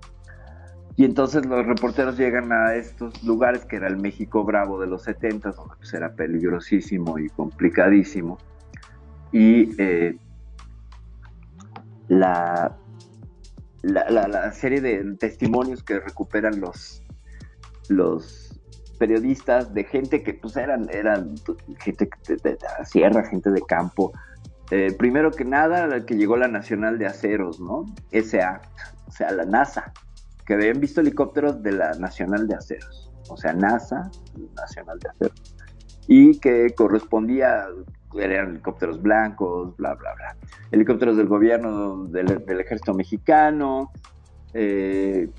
S11: Y entonces los reporteros llegan a estos lugares, que era el México Bravo de los 70, donde pues era peligrosísimo y complicadísimo. Y eh, la, la, la- la serie de testimonios que recuperan los, los periodistas de gente que pues eran, eran gente de, de la sierra, gente de campo. Eh, primero que nada, la que llegó la Nacional de Aceros, ¿no? SA, o sea, la NASA, que habían visto helicópteros de la Nacional de Aceros, o sea, NASA, Nacional de Aceros, y que correspondía, eran helicópteros blancos, bla, bla, bla. Helicópteros del gobierno del, del ejército mexicano, eh,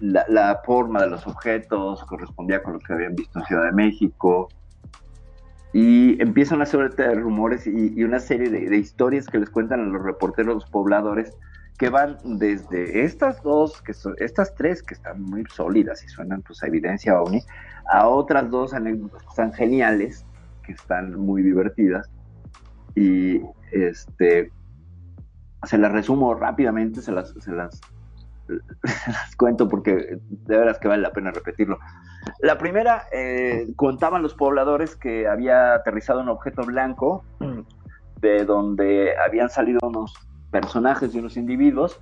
S11: la, la forma de los objetos correspondía con lo que habían visto en Ciudad de México. Y empieza una serie de rumores y, y una serie de, de historias que les cuentan a los reporteros, los pobladores, que van desde estas dos, que son, estas tres que están muy sólidas y suenan pues a evidencia ovni, a otras dos anécdotas que están geniales, que están muy divertidas. Y este se las resumo rápidamente, se las, se las las cuento porque de veras que vale la pena repetirlo. La primera, eh, contaban los pobladores que había aterrizado un objeto blanco de donde habían salido unos personajes y unos individuos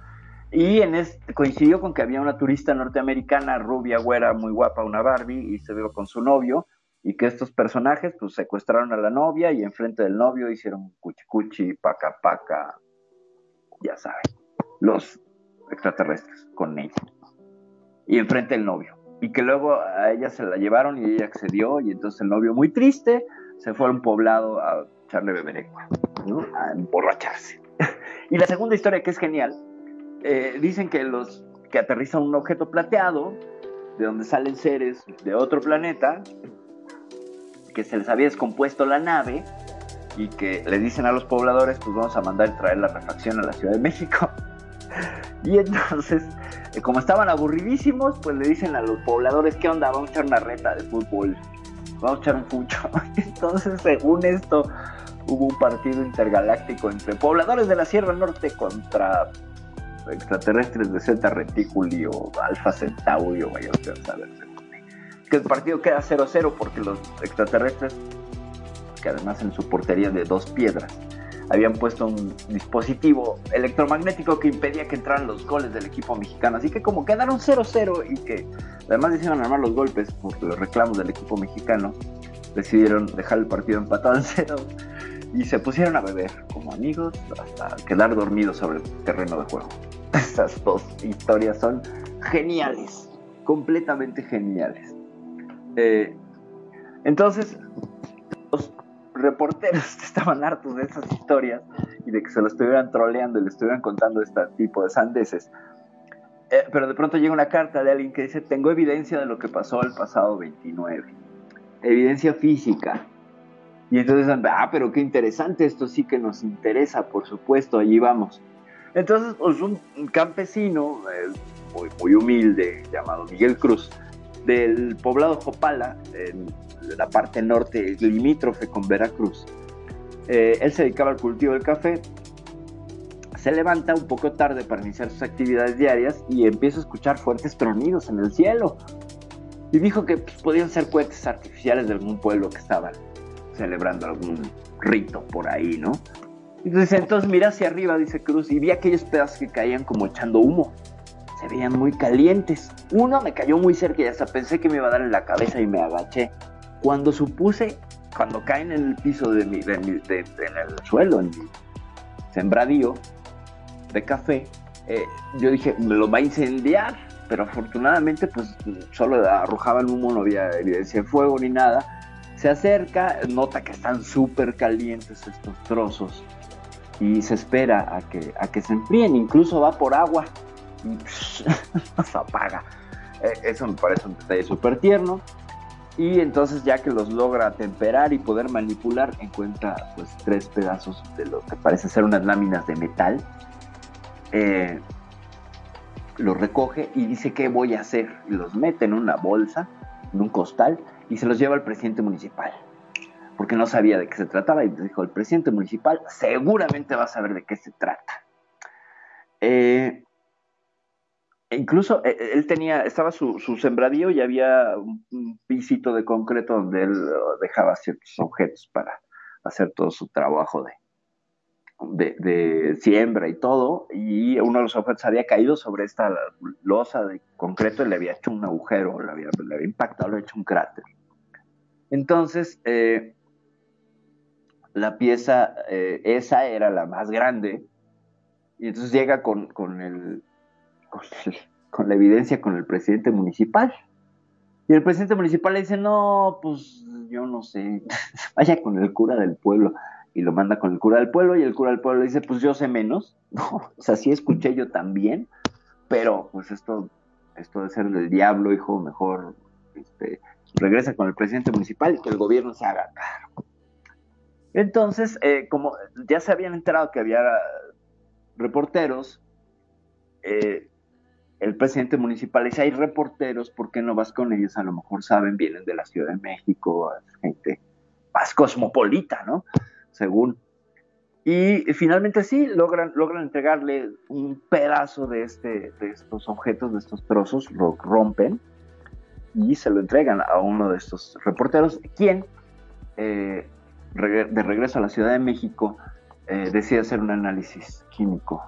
S11: y en este, coincidió con que había una turista norteamericana, rubia, güera, muy guapa, una Barbie, y se vio con su novio, y que estos personajes pues secuestraron a la novia y enfrente del novio hicieron cuchi cuchi, paca paca, ya saben, los extraterrestres con ella. Y enfrente del novio. Y que luego a ella se la llevaron y ella accedió y entonces el novio muy triste se fue a un poblado a echarle beberecua, ¿no? A emborracharse. y la segunda historia que es genial, eh, dicen que los que aterrizan un objeto plateado, de donde salen seres de otro planeta, que se les había descompuesto la nave y que le dicen a los pobladores, pues vamos a mandar traer la refacción a la Ciudad de México. Y entonces, eh, como estaban aburridísimos, pues le dicen a los pobladores, ¿qué onda? Vamos a echar una reta de fútbol, vamos a echar un fucho. Entonces, según esto, hubo un partido intergaláctico entre pobladores de la Sierra Norte contra extraterrestres de Zeta Reticuli o Alpha Centauri o vaya usted a. Que el partido queda 0-0 porque los extraterrestres, que además en su portería de dos piedras, habían puesto un dispositivo electromagnético que impedía que entraran los goles del equipo mexicano. Así que como quedaron 0-0 y que además decidieron armar los golpes por los reclamos del equipo mexicano, decidieron dejar el partido empatado en cero y se pusieron a beber como amigos hasta quedar dormidos sobre el terreno de juego. Esas dos historias son geniales, completamente geniales. Eh, entonces, los reporteros estaban hartos de esas historias y de que se lo estuvieran troleando y le estuvieran contando este tipo de sandeces. Eh, pero de pronto llega una carta de alguien que dice, tengo evidencia de lo que pasó el pasado 29. Evidencia física. Y entonces, ah, pero qué interesante, esto sí que nos interesa, por supuesto, allí vamos. Entonces, pues un, campesino eh, muy, muy humilde, llamado Miguel Cruz, del poblado Jopala, en la parte norte limítrofe con Veracruz. Eh, él se dedicaba al cultivo del café. Se levanta un poco tarde para iniciar sus actividades diarias y empieza a escuchar fuertes tronidos en el cielo. Y dijo que pues, podían ser cohetes artificiales de algún pueblo que estaban celebrando algún rito por ahí, ¿no? Entonces, entonces mira hacia arriba, dice Cruz, y vi aquellos pedazos que caían como echando humo. Se veían muy calientes. Uno me cayó muy cerca y hasta pensé que me iba a dar en la cabeza y me agaché. Cuando supuse, cuando caen en el piso de mi, de mi de, en el suelo, en mi sembradío de café, eh, yo dije, me lo va a incendiar. Pero afortunadamente, pues solo arrojaban humo, no había evidencia de fuego ni nada se acerca, nota que están súper calientes estos trozos y se espera a que, a que se enfríen, incluso va por agua y se apaga. Eh, eso me parece un detalle súper tierno. Y entonces ya que los logra temperar y poder manipular, encuentra pues tres pedazos de lo que parece ser unas láminas de metal. Eh, los recoge y dice qué voy a hacer. Y los mete en una bolsa, en un costal, y se los lleva al presidente municipal. Porque no sabía de qué se trataba y dijo, el presidente municipal seguramente va a saber de qué se trata. Eh, incluso eh, él tenía, estaba su, sembradío y había un, pisito de concreto donde él dejaba ciertos objetos para hacer todo su trabajo de, de, siembra y todo, y uno de los objetos había caído sobre esta losa de concreto y le había hecho un agujero, le había, le había impactado, le había hecho un cráter. Entonces, eh, la pieza, eh, esa era la más grande, y entonces llega con, con, el, con, la evidencia con el presidente municipal. Y el presidente municipal le dice, no, pues yo no sé, vaya con el cura del pueblo. Y lo manda con el cura del pueblo y el cura del pueblo le dice, pues yo sé menos. o sea, sí escuché yo también, pero pues esto, esto de ser del diablo, hijo, mejor este, regresa con el presidente municipal y que el gobierno se haga cargo. Entonces, eh, como ya se habían enterado que había reporteros, eh, el presidente municipal dice, hay reporteros, ¿por qué no vas con ellos? A lo mejor saben, vienen de la Ciudad de México, gente más cosmopolita, ¿no? Según. Y finalmente sí, logran, logran entregarle un pedazo de, este, de estos objetos, de estos trozos, lo rompen y se lo entregan a uno de estos reporteros, quien eh, de regreso a la Ciudad de México eh, decide hacer un análisis químico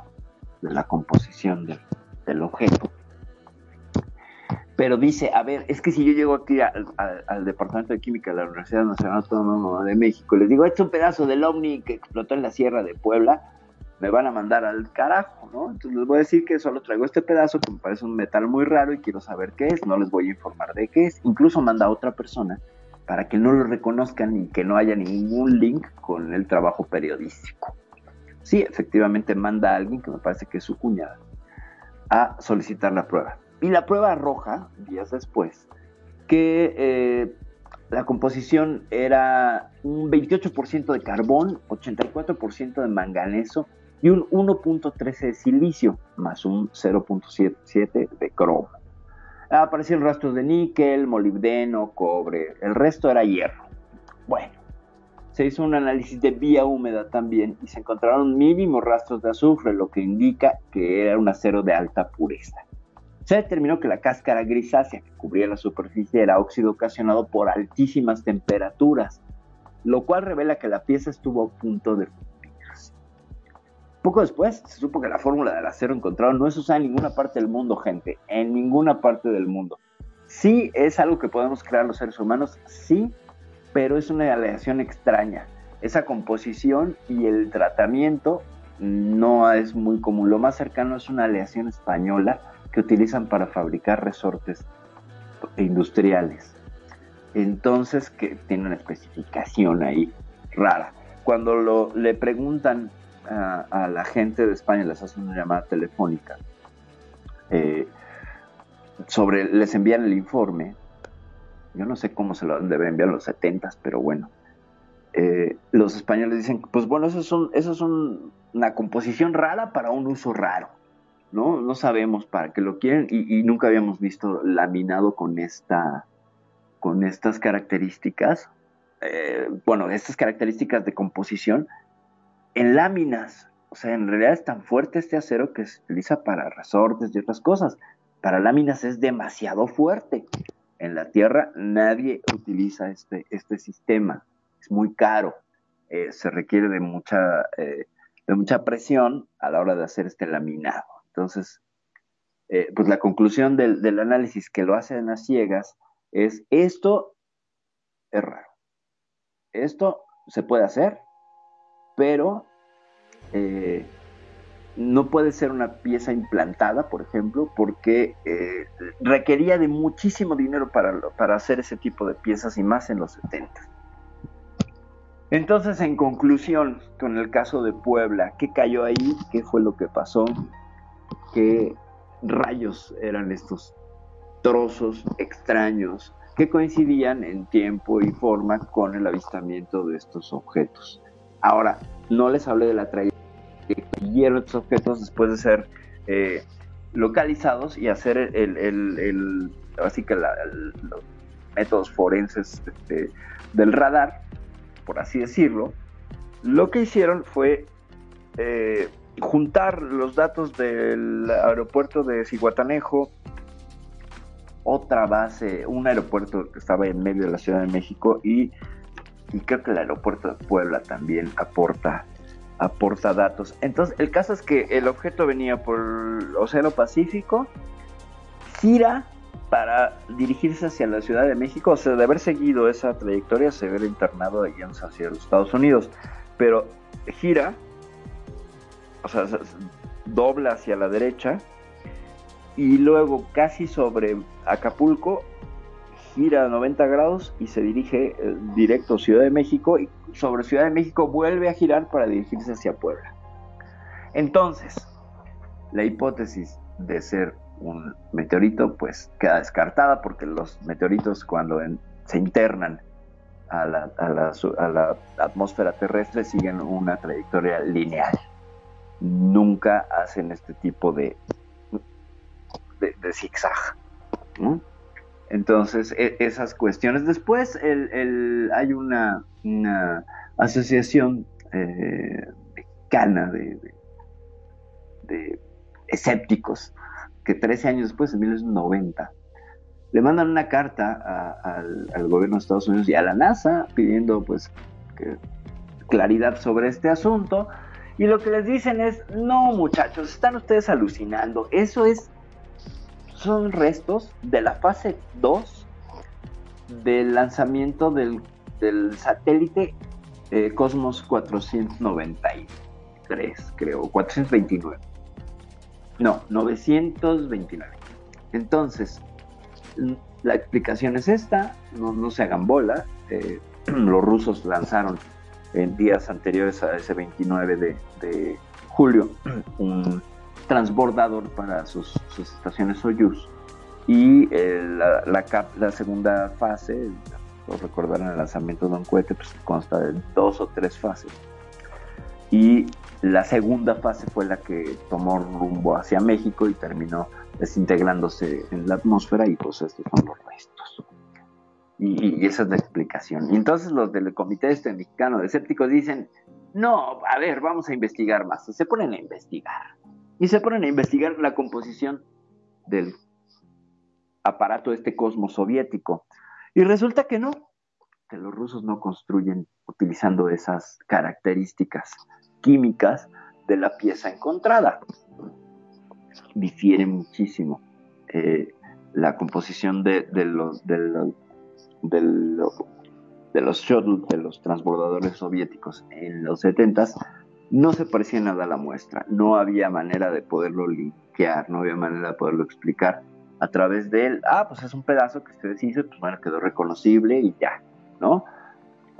S11: de la composición del objeto. Pero dice, a ver, es que si yo llego aquí al Departamento de Química de la Universidad Nacional Autónoma de México, les digo, es un pedazo del ovni que explotó en la Sierra de Puebla, me van a mandar al carajo, ¿no? Entonces les voy a decir que solo traigo este pedazo que me parece un metal muy raro y quiero saber qué es, no les voy a informar de qué es, incluso manda a otra persona para que no lo reconozcan y que no haya ningún link con el trabajo periodístico. Sí, efectivamente manda a alguien, que me parece que es su cuñada, a solicitar la prueba. Y la prueba arroja, días después, que eh, la composición era un 28% de carbón, 84% de manganeso y un 1.13 de silicio, más un 0.77 de cromo. Aparecieron rastros de níquel, molibdeno, cobre, el resto era hierro. Bueno, se hizo un análisis de vía húmeda también y se encontraron mínimos rastros de azufre, lo que indica que era un acero de alta pureza. Se determinó que la cáscara grisácea que cubría la superficie era óxido ocasionado por altísimas temperaturas, lo cual revela que la pieza estuvo a punto de fundirse. Poco después se supo que la fórmula del acero encontrado no es usada en ninguna parte del mundo, gente, en ninguna parte del mundo. Sí es algo que podemos crear los seres humanos, sí, pero es una aleación extraña. Esa composición y el tratamiento no es muy común. Lo más cercano es una aleación española que utilizan para fabricar resortes industriales. Entonces, que tiene una especificación ahí rara. Cuando le preguntan a, a, la gente de España, les hacen una llamada telefónica, eh, sobre, les envían el informe, yo no sé cómo se lo deben enviar los 70, pero bueno. Eh, los españoles dicen, pues bueno, eso es, un, eso es un, una composición rara para un uso raro. ¿no? No sabemos para qué lo quieren y, y, nunca habíamos visto laminado con, esta, con estas características. Eh, bueno, estas características de composición en láminas. O sea, en realidad es tan fuerte este acero que se utiliza para resortes y otras cosas. Para láminas es demasiado fuerte en la Tierra nadie utiliza este, este sistema. Es muy caro. Eh, se requiere de mucha, eh, de mucha presión a la hora de hacer este laminado. Entonces, eh, pues la conclusión del, del, análisis que lo hacen a ciegas es esto es raro. Esto se puede hacer, pero no puede ser una pieza implantada, por ejemplo, porque eh, requería de muchísimo dinero para, para, hacer ese tipo de piezas y más en los 70. Entonces, en conclusión, con el caso de Puebla, ¿qué cayó ahí? ¿Qué fue lo que pasó? ¿Qué rayos eran estos trozos extraños que coincidían en tiempo y forma con el avistamiento de estos objetos? Ahora, no les hablé de la trayectoria que siguieron estos objetos después de ser eh, localizados y hacer el, el, así que los métodos forenses este, del radar, por así decirlo, lo que hicieron fue eh, juntar los datos del aeropuerto de Ciguatanejo, otra base, un aeropuerto que estaba en medio de la Ciudad de México y creo que el aeropuerto de Puebla también aporta aporta datos. Entonces, el caso es que el objeto venía por el Océano Pacífico, gira para dirigirse hacia la Ciudad de México, o sea, de haber seguido esa trayectoria, se hubiera internado allá hacia los Estados Unidos, pero gira, o sea, dobla hacia la derecha, y luego casi sobre Acapulco gira a 90 grados y se dirige eh, directo a Ciudad de México y sobre Ciudad de México vuelve a girar para dirigirse hacia Puebla. Entonces, la hipótesis de ser un meteorito pues queda descartada porque los meteoritos cuando se internan a la, atmósfera terrestre siguen una trayectoria lineal. Nunca hacen este tipo de zigzag. ¿no? Entonces, e esas cuestiones. Después el, el, hay una, asociación eh, mexicana de, de, escépticos que 13 años después, en 1990, le mandan una carta al, al, gobierno de Estados Unidos y a la NASA pidiendo pues que, claridad sobre este asunto. Y lo que les dicen es, no muchachos, están ustedes alucinando. Eso es son restos de la fase 2 del lanzamiento del, del satélite eh, Cosmos 493, creo, 429. No, 929. Entonces, la explicación es esta, no, no se hagan bola. Eh, los rusos lanzaron en días anteriores a ese 29 de, de julio un transbordador para sus, sus estaciones Soyuz. Y eh, la, la, cap, la, segunda fase, recordarán el lanzamiento de un cohete, pues consta de dos o tres fases. Y la segunda fase fue la que tomó rumbo hacia México y terminó desintegrándose en la atmósfera y pues estos son los restos. Y, y esa es la explicación. Y entonces los del Comité Este Mexicano de Escépticos dicen, no, a ver, vamos a investigar más. Se ponen a investigar. Y se ponen a investigar la composición del aparato este cosmos soviético. Y resulta que no, que los rusos no construyen utilizando esas características químicas de la pieza encontrada. Difiere muchísimo eh, la composición de, de los, de, los, de, los, de los shuttle, de los transbordadores soviéticos en los 70s, no se parecía nada a la muestra. No había manera de poderlo linkear, no había manera de poderlo explicar a través de él. Ah, pues es un pedazo que se deshizo, pues bueno, quedó reconocible y ya, ¿no?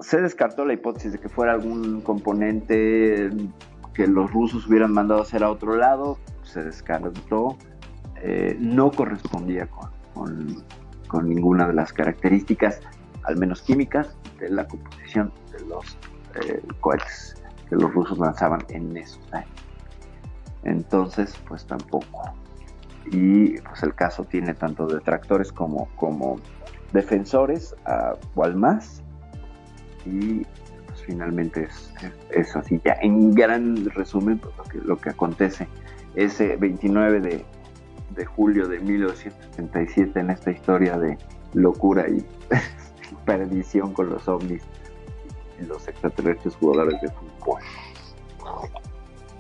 S11: Se descartó la hipótesis de que fuera algún componente que los rusos hubieran mandado hacer a otro lado, se descartó, eh, no correspondía con, con, con, ninguna de las características, al menos químicas, de la composición de los eh, cohetes que los rusos lanzaban en esos años. Entonces, pues tampoco. Y pues el caso tiene tanto detractores como, como defensores, uh, o más. Y pues finalmente es, es, así. Ya en gran resumen, pues, lo, que, lo que acontece ese 29 de, de julio de 1977 en esta historia de locura y perdición con los ovnis los extraterrestres jugadores de fútbol.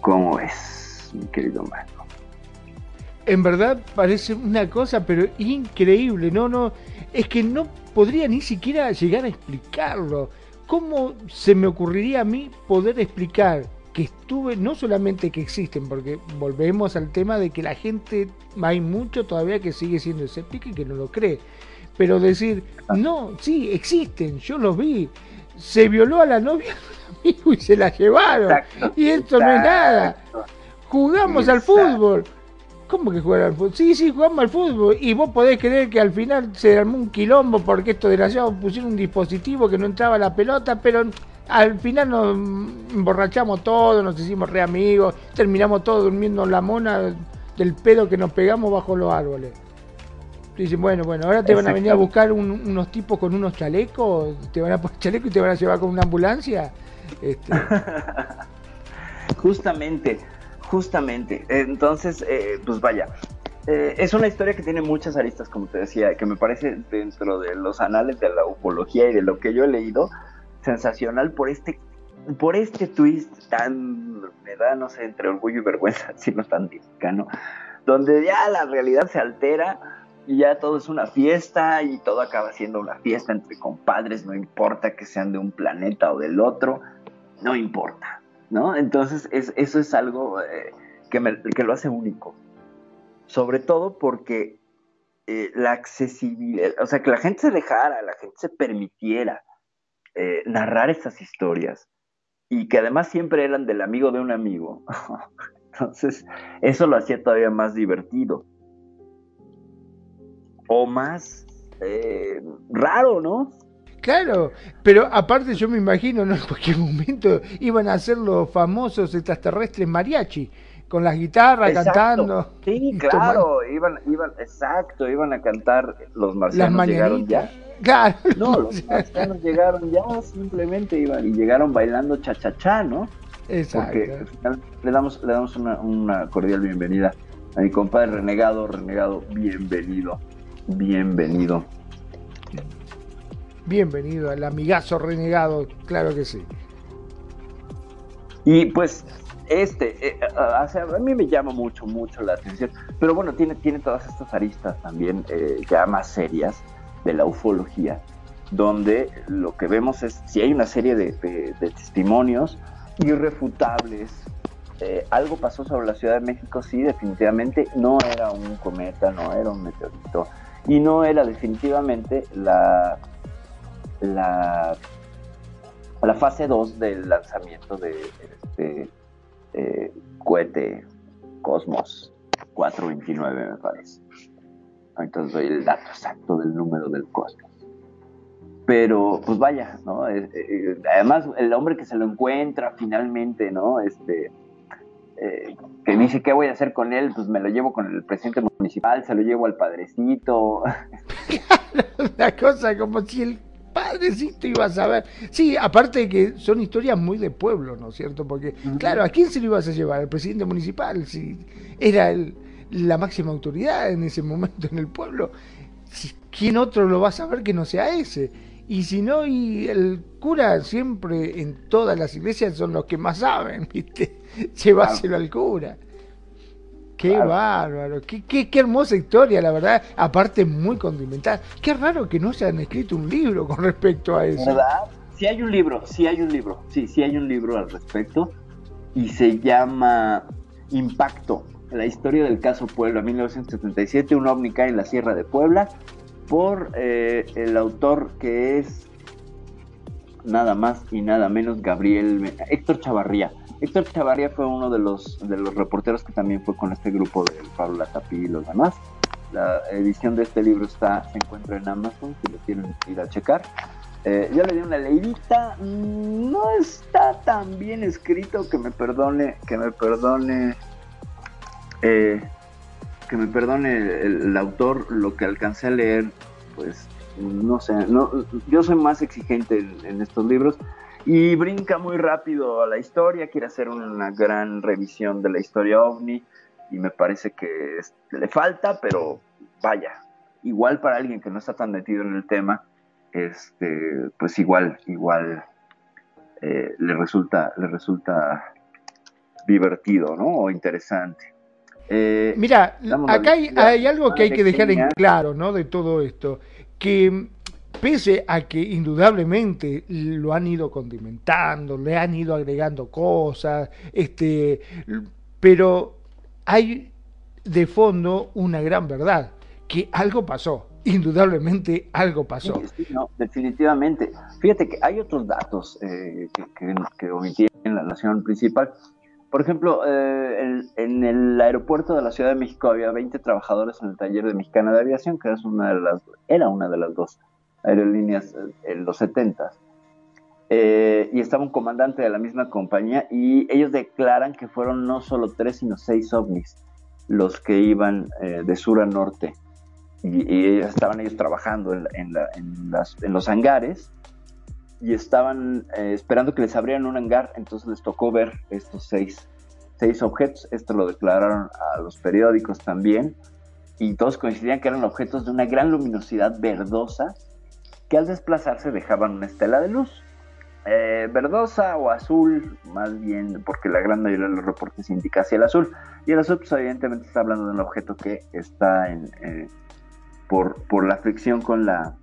S11: ¿Cómo es, mi querido Marco?
S12: En verdad parece una cosa, pero increíble, no, no, es que no podría ni siquiera llegar a explicarlo. ¿Cómo se me ocurriría a mí poder explicar que estuve, no solamente que existen, porque volvemos al tema de que la gente, hay mucho todavía que sigue siendo escéptico y que no lo cree, pero decir, no, sí, existen, yo los vi, se violó a la novia de un amigo y se la llevaron, exacto, y esto exacto. no es nada, jugamos exacto. al fútbol. ¿Cómo que jugar al fútbol? Sí, sí, jugamos al fútbol. Y vos podés creer que al final se armó un quilombo porque estos desgraciados pusieron un dispositivo que no entraba la pelota, pero al final nos emborrachamos todos, nos hicimos re amigos, terminamos todos durmiendo en la mona del pedo que nos pegamos bajo los árboles. Dicen, bueno, bueno, ahora te van a venir a buscar un, unos tipos con unos chalecos, te van a poner chaleco y te van a llevar con una ambulancia. Este...
S11: Justamente, justamente. Entonces, eh, pues vaya, eh, es una historia que tiene muchas aristas, como te decía, que me parece dentro de los anales de la ufología y de lo que yo he leído, sensacional por este por este twist tan me da no sé entre orgullo y vergüenza sino tan mexicano donde ya la realidad se altera y ya todo es una fiesta y todo acaba siendo una fiesta entre compadres no importa que sean de un planeta o del otro no importa no entonces es, eso es algo eh, que, me, que lo hace único sobre todo porque eh, la accesibilidad o sea que la gente se dejara la gente se permitiera eh, narrar estas historias y que además siempre eran del amigo de un amigo. Entonces, eso lo hacía todavía más divertido. O más eh, raro, ¿no?
S12: Claro, pero aparte yo me imagino, ¿no? En cualquier momento iban a ser los famosos extraterrestres mariachi, con las guitarras
S11: exacto.
S12: cantando.
S11: Sí, claro, iban, iban, exacto, iban a cantar los marcianos
S12: las
S11: llegaron ya.
S12: Claro.
S11: No, los marcianos llegaron ya, simplemente iban y llegaron bailando cha-cha-cha, ¿no?
S12: Exacto.
S11: Porque al final le damos, le damos una, una, cordial bienvenida a mi compadre Renegado, Renegado, bienvenido, bienvenido.
S12: Bienvenido al amigazo Renegado, claro que sí.
S11: Y pues este, eh, o sea, a mí me llama mucho, mucho la atención, pero bueno, tiene, tiene todas estas aristas también eh, ya más serias de la ufología, donde lo que vemos es, si hay una serie de, de, de testimonios irrefutables, eh, algo pasó sobre la Ciudad de México, sí, definitivamente, no era un cometa, no era un meteorito, y no era definitivamente la, la, fase 2 del lanzamiento de, de eh, cohete Cosmos 429 me parece. Entonces doy el dato exacto del número del Cosmos. Pero pues vaya, ¿no? Eh, eh, además el hombre que se lo encuentra finalmente, ¿no? Este, eh, que dice qué voy a hacer con él, pues me lo llevo con el presidente municipal, se lo llevo al padrecito.
S12: una cosa como si el padrecito iba a saber. Sí, aparte de que son historias muy de pueblo, ¿no es cierto? Porque, claro, ¿a quién se lo ibas a llevar? ¿Al presidente municipal? Si era el, la máxima autoridad en ese momento en el pueblo. Si- ¿Quién otro lo va a saber que no sea ese? Y si no, y el cura siempre en todas las iglesias son los que más saben, ¿viste? Llevárselo al cura. Qué bárbaro, qué, qué, qué hermosa historia, la verdad. Aparte, muy condimentada. Qué raro que no se han escrito un libro con respecto a eso.
S11: ¿Verdad? Sí hay un libro, sí hay un libro, sí, sí hay un libro al respecto y se llama Impacto, la historia del caso Puebla, 1977, un ovni cae en la Sierra de Puebla, por eh, el autor que es nada más y nada menos Gabriel, Héctor Chavarría. Héctor Chavarría fue uno de los, de los reporteros que también fue con este grupo de Pablo Latapí y los demás. La edición de este libro está, se encuentra en Amazon, si lo quieren ir a checar. Eh, yo le di una leidita, mm, no está tan bien escrito que me perdone, que me perdone, eh, que me perdone el, autor, lo que alcancé a leer, pues no sé, no, yo soy más exigente en, en estos libros y brinca muy rápido a la historia, quiere hacer una gran revisión de la historia ovni y me parece que es- le falta, pero vaya, igual para alguien que no está tan metido en el tema, este, pues igual, igual eh, le resulta, le resulta divertido, ¿no? O interesante. Eh,
S12: Mira, acá hay, algo que hay que dejar en claro, ¿no? De todo esto, que pese a que indudablemente lo han ido condimentando, le han ido agregando cosas, este, pero hay de fondo una gran verdad, que algo pasó, indudablemente algo pasó.
S11: Sí, sí, no, definitivamente. Fíjate que hay otros datos eh, que, que, que omití en la nación principal. Por ejemplo, eh, en, en el aeropuerto de la Ciudad de México había 20 trabajadores en el taller de Mexicana de Aviación, que es una de las, era una de las dos aerolíneas eh, en los 70 y estaba un comandante de la misma compañía y ellos declaran que fueron no solo tres, sino seis ovnis los que iban eh, de sur a norte. Y, y estaban ellos trabajando en, en la- en las- en los hangares y estaban eh, esperando que les abrieran un hangar, entonces les tocó ver estos seis, seis objetos, esto lo declararon a los periódicos también, y todos coincidían que eran objetos de una gran luminosidad verdosa, que al desplazarse dejaban una estela de luz. Eh, verdosa o azul, más bien, porque la gran mayoría de los reportes indica hacia el azul. Y el azul, pues evidentemente está hablando de un objeto que está en, eh, por, por la fricción con la,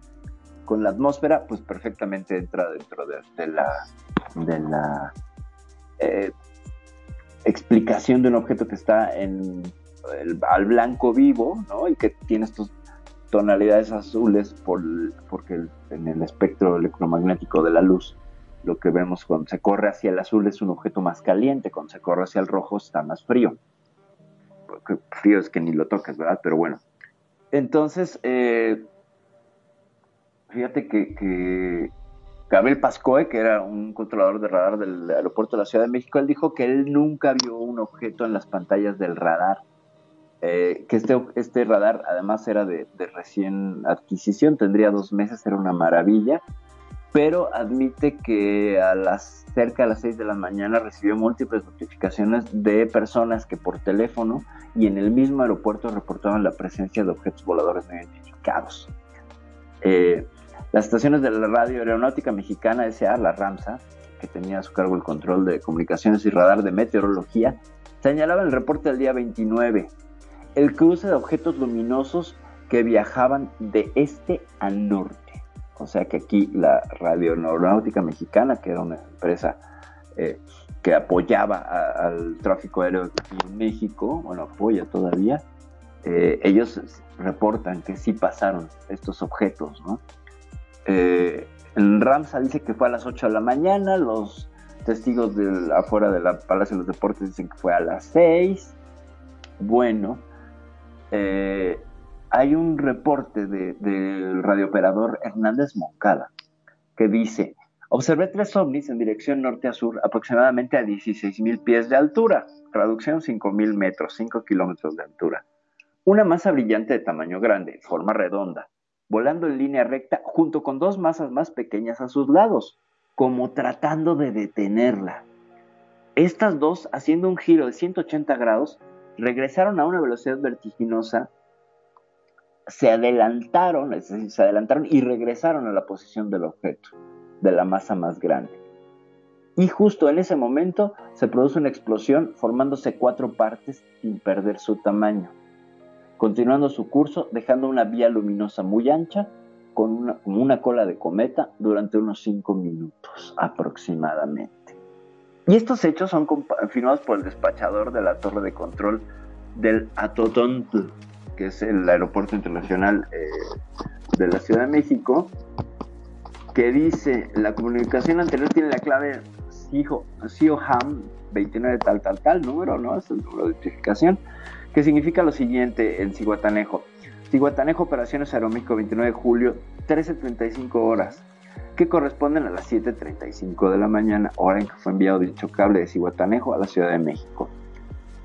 S11: con la atmósfera, pues perfectamente entra dentro de, la, de la eh, explicación de un objeto que está en al blanco vivo, ¿no? Y que tiene estas tonalidades azules por, porque en el espectro electromagnético de la luz, lo que vemos cuando se corre hacia el azul es un objeto más caliente, cuando se corre hacia el rojo está más frío. Porque frío es que ni lo tocas, ¿verdad? Pero bueno. Entonces, eh, fíjate que, que Gabriel Pascoe, que era un controlador de radar del aeropuerto de la Ciudad de México, él dijo que él nunca vio un objeto en las pantallas del radar. Eh, que este, este radar además era de, de recién adquisición, tendría dos meses, era una maravilla, pero admite que a las cerca de las 6 de la mañana recibió múltiples notificaciones de personas que por teléfono y en el mismo aeropuerto reportaban la presencia de objetos voladores no identificados. Eh, las estaciones de la radio aeronáutica mexicana S.A., la RAMSA, que tenía a su cargo el control de comunicaciones y radar de meteorología, señalaban el reporte del día 29 el cruce de objetos luminosos que viajaban de este a norte. O sea que aquí la Radio Aeronáutica Mexicana, que era una empresa eh, que apoyaba al tráfico aéreo en México, bueno, apoya todavía, eh, ellos reportan que sí pasaron estos objetos, ¿no? Eh, Ramsa dice que fue a las 8 de la mañana, los testigos del, afuera del Palacio de los Deportes dicen que fue a las 6. Bueno, eh, hay un reporte de- del radiooperador Hernández Moncada que dice, observé tres ovnis en dirección norte a sur aproximadamente a 16 mil pies de altura, traducción 5 mil metros, 5 kilómetros de altura. Una masa brillante de tamaño grande, forma redonda, volando en línea recta junto con dos masas más pequeñas a sus lados, como tratando de detenerla. Estas dos, haciendo un giro de 180 grados, regresaron a una velocidad vertiginosa, se adelantaron, es decir, se adelantaron y regresaron a la posición del objeto, de la masa más grande. Y justo en ese momento se produce una explosión formándose cuatro partes sin perder su tamaño, continuando su curso dejando una vía luminosa muy ancha con una, una cola de cometa durante unos cinco minutos aproximadamente. Y estos hechos son confirmados por el despachador de la torre de control del Atotontl, que es el aeropuerto internacional eh, de la Ciudad de México, que dice, la comunicación anterior tiene la clave CIOHAM 29 tal tal tal número, ¿no? Es el número de identificación, que significa lo siguiente en Ciguatanejo. Ciguatanejo, Operaciones Aeroméxico, 29 de julio, 13.35 horas, que corresponden a las 7.35 de la mañana, hora en que fue enviado dicho cable de Ciguatanejo a la Ciudad de México.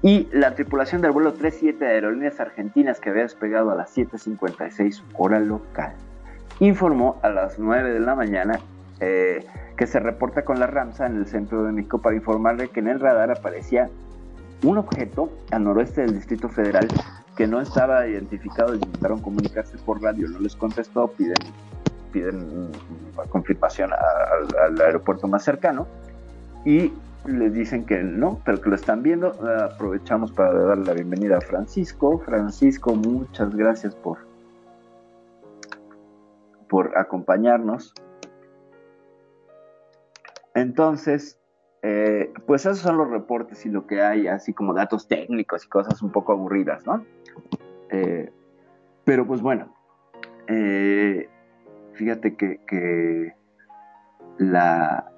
S11: Y la tripulación del vuelo 37 de Aerolíneas Argentinas, que había despegado a las 7.56 hora local, informó a las 9 de la mañana eh, que se reporta con la RAMSA en el centro de México para informarle que en el radar aparecía un objeto al noroeste del Distrito Federal que no estaba identificado, intentaron comunicarse por radio, no les contestó, piden, piden confirmación al, aeropuerto más cercano y les dicen que no, pero que lo están viendo. Aprovechamos para darle la bienvenida a Francisco. Francisco, muchas gracias por, por acompañarnos. Entonces, eh, pues esos son los reportes y lo que hay, así como datos técnicos y cosas un poco aburridas, ¿no? Eh, pero pues bueno, eh, fíjate que, la,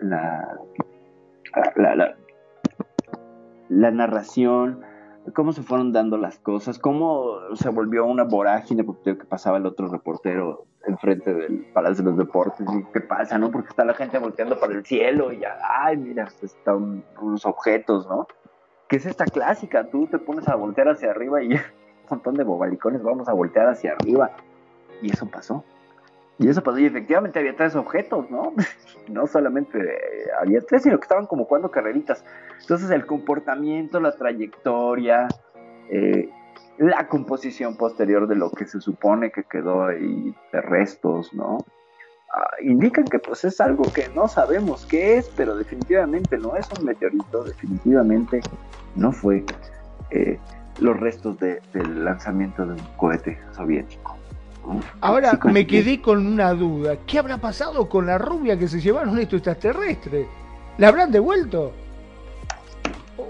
S11: narración, cómo se fueron dando las cosas, cómo se volvió una vorágine, porque que pasaba el otro reportero enfrente del Palacio de los Deportes, y qué pasa, ¿no? Porque está la gente volteando para el cielo y ya, ay, mira, están unos objetos, ¿no? Que es esta clásica, tú te pones a voltear hacia arriba y un montón de bobalicones vamos a voltear hacia arriba. Y eso pasó. Y eso pasó, y efectivamente había tres objetos, ¿no? no solamente había tres, sino que estaban como jugando carreritas. Entonces el comportamiento, la trayectoria, eh, la composición posterior de lo que se supone que quedó ahí de restos, ¿no? Ah, indican que pues es algo que no sabemos qué es, pero definitivamente no es un meteorito, definitivamente no fue eh, los restos de, del lanzamiento de un cohete soviético.
S12: Ahora me quedé con una duda. ¿Qué habrá pasado con la rubia que se llevaron estos extraterrestres? ¿La habrán devuelto?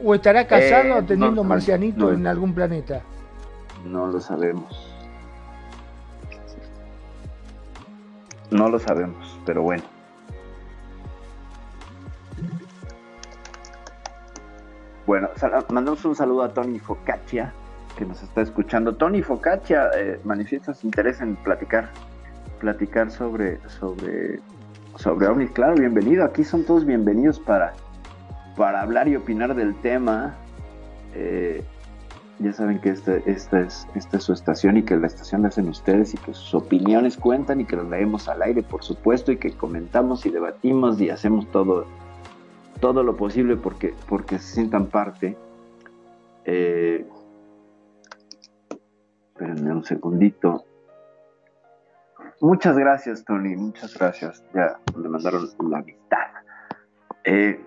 S12: ¿O estará casado
S11: Eh,
S12: teniendo
S11: no,
S12: marcianito
S11: no.
S12: en algún planeta?
S11: No lo sabemos. No lo sabemos, pero bueno. Bueno, mandamos un saludo a Tony Focaccia, que nos está escuchando. Tony Focaccia eh, manifiesta su interés en platicar, platicar sobre, sobre, sobre ovnis. Claro, bienvenido. Aquí son todos bienvenidos para, para hablar y opinar del tema. Eh, ya saben que esta, esta, es, esta es su estación y que la estación la hacen ustedes y que sus opiniones cuentan y que las leemos al aire, por supuesto, y que comentamos y debatimos y hacemos todo, todo lo posible porque, porque se sientan parte. Eh, espérenme un segundito. Muchas gracias, Tony, muchas gracias. Ya le mandaron la amistad. Eh,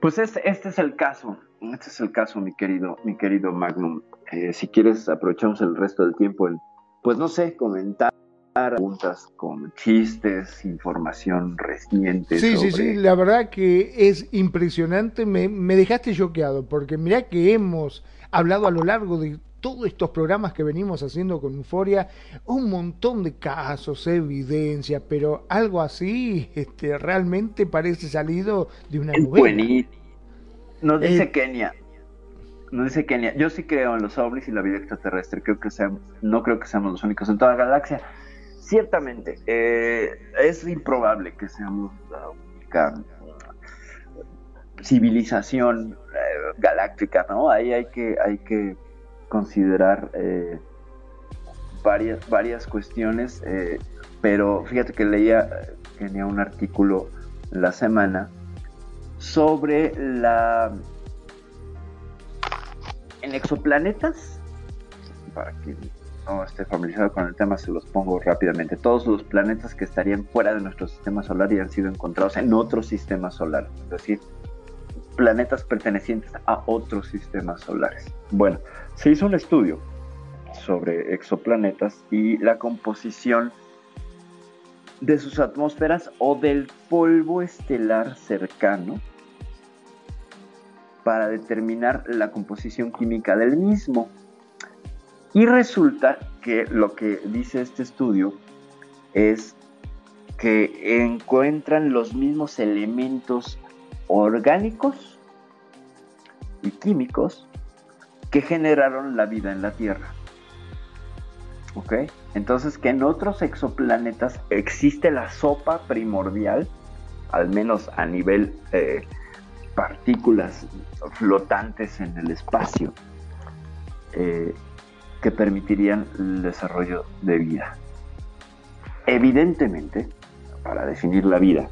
S11: pues este, este es el caso. Este es el caso, mi querido, mi querido Magnum. Eh, si quieres, aprovechamos el resto del tiempo en, pues no sé, comentar preguntas con chistes, información reciente.
S12: Sí, sí, sí, la verdad que es impresionante, me, me dejaste choqueado, porque mirá que hemos hablado a lo largo de todos estos programas que venimos haciendo con Euforia, un montón de casos, evidencia, pero algo así este, realmente parece salido de una novela.
S11: Nos dice
S12: Eh,
S11: Kenia. Nos dice Kenia. Yo sí creo en los ovnis y la vida extraterrestre. Creo que seamos, no creo que seamos los únicos en toda la galaxia. Ciertamente, eh, es improbable que seamos la única civilización eh, galáctica, ¿no? Ahí hay que, hay que considerar eh, varias, varias cuestiones, eh, pero fíjate que leía, tenía un artículo la semana sobre la... En exoplanetas, para que no esté familiarizado con el tema, se los pongo rápidamente. Todos los planetas que estarían fuera de nuestro sistema solar y han sido encontrados en otro sistema solar, es decir, planetas pertenecientes a otros sistemas solares. Bueno, se hizo un estudio sobre exoplanetas y la composición de sus atmósferas o del polvo estelar cercano para determinar la composición química del mismo. Y resulta que lo que dice este estudio es que encuentran los mismos elementos orgánicos y químicos que generaron la vida en la Tierra. ¿Ok? Entonces que en otros exoplanetas existe la sopa primordial, al menos a nivel eh, partículas flotantes en el espacio, eh, que permitirían el desarrollo de vida. Evidentemente, para definir la vida,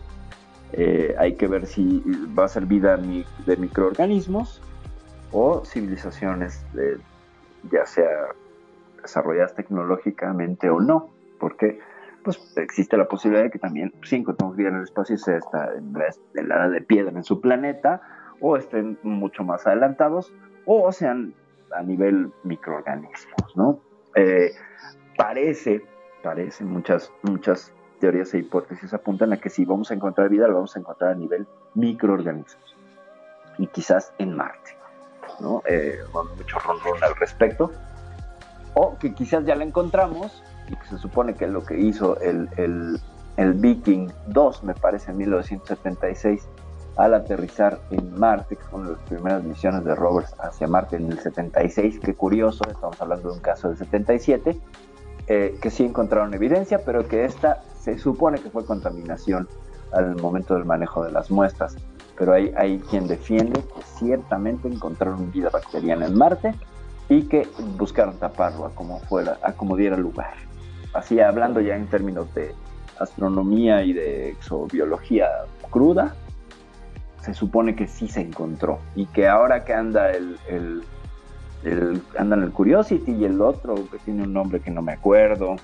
S11: eh, hay que ver si va a ser vida de microorganismos o civilizaciones, ya sea desarrolladas tecnológicamente o no, porque pues existe la posibilidad de que también si encontramos vida en el espacio sea esta en la edad de piedra en su planeta o estén mucho más adelantados o sean a nivel microorganismos, ¿no? Eh, parece, parece, muchas, muchas teorías e hipótesis apuntan a que si vamos a encontrar vida, la vamos a encontrar a nivel microorganismos y quizás en Marte, ¿no? Eh, mucho ronrón al respecto, o que quizás ya la encontramos y que se supone que lo que hizo el, el, Viking 2, me parece, en 1976, al aterrizar en Marte, que fue una de las primeras misiones de rovers hacia Marte en el 76, qué curioso, estamos hablando de un caso del 77, eh, que sí encontraron evidencia, pero que esta se supone que fue contaminación al momento del manejo de las muestras. Pero hay, hay quien defiende que ciertamente encontraron vida bacteriana en Marte y que buscaron taparlo a como fuera, a como diera lugar. Así hablando ya en términos de astronomía y de exobiología cruda, se supone que sí se encontró y que ahora que anda el, el, el andan el Curiosity y el otro que tiene un nombre que no me acuerdo,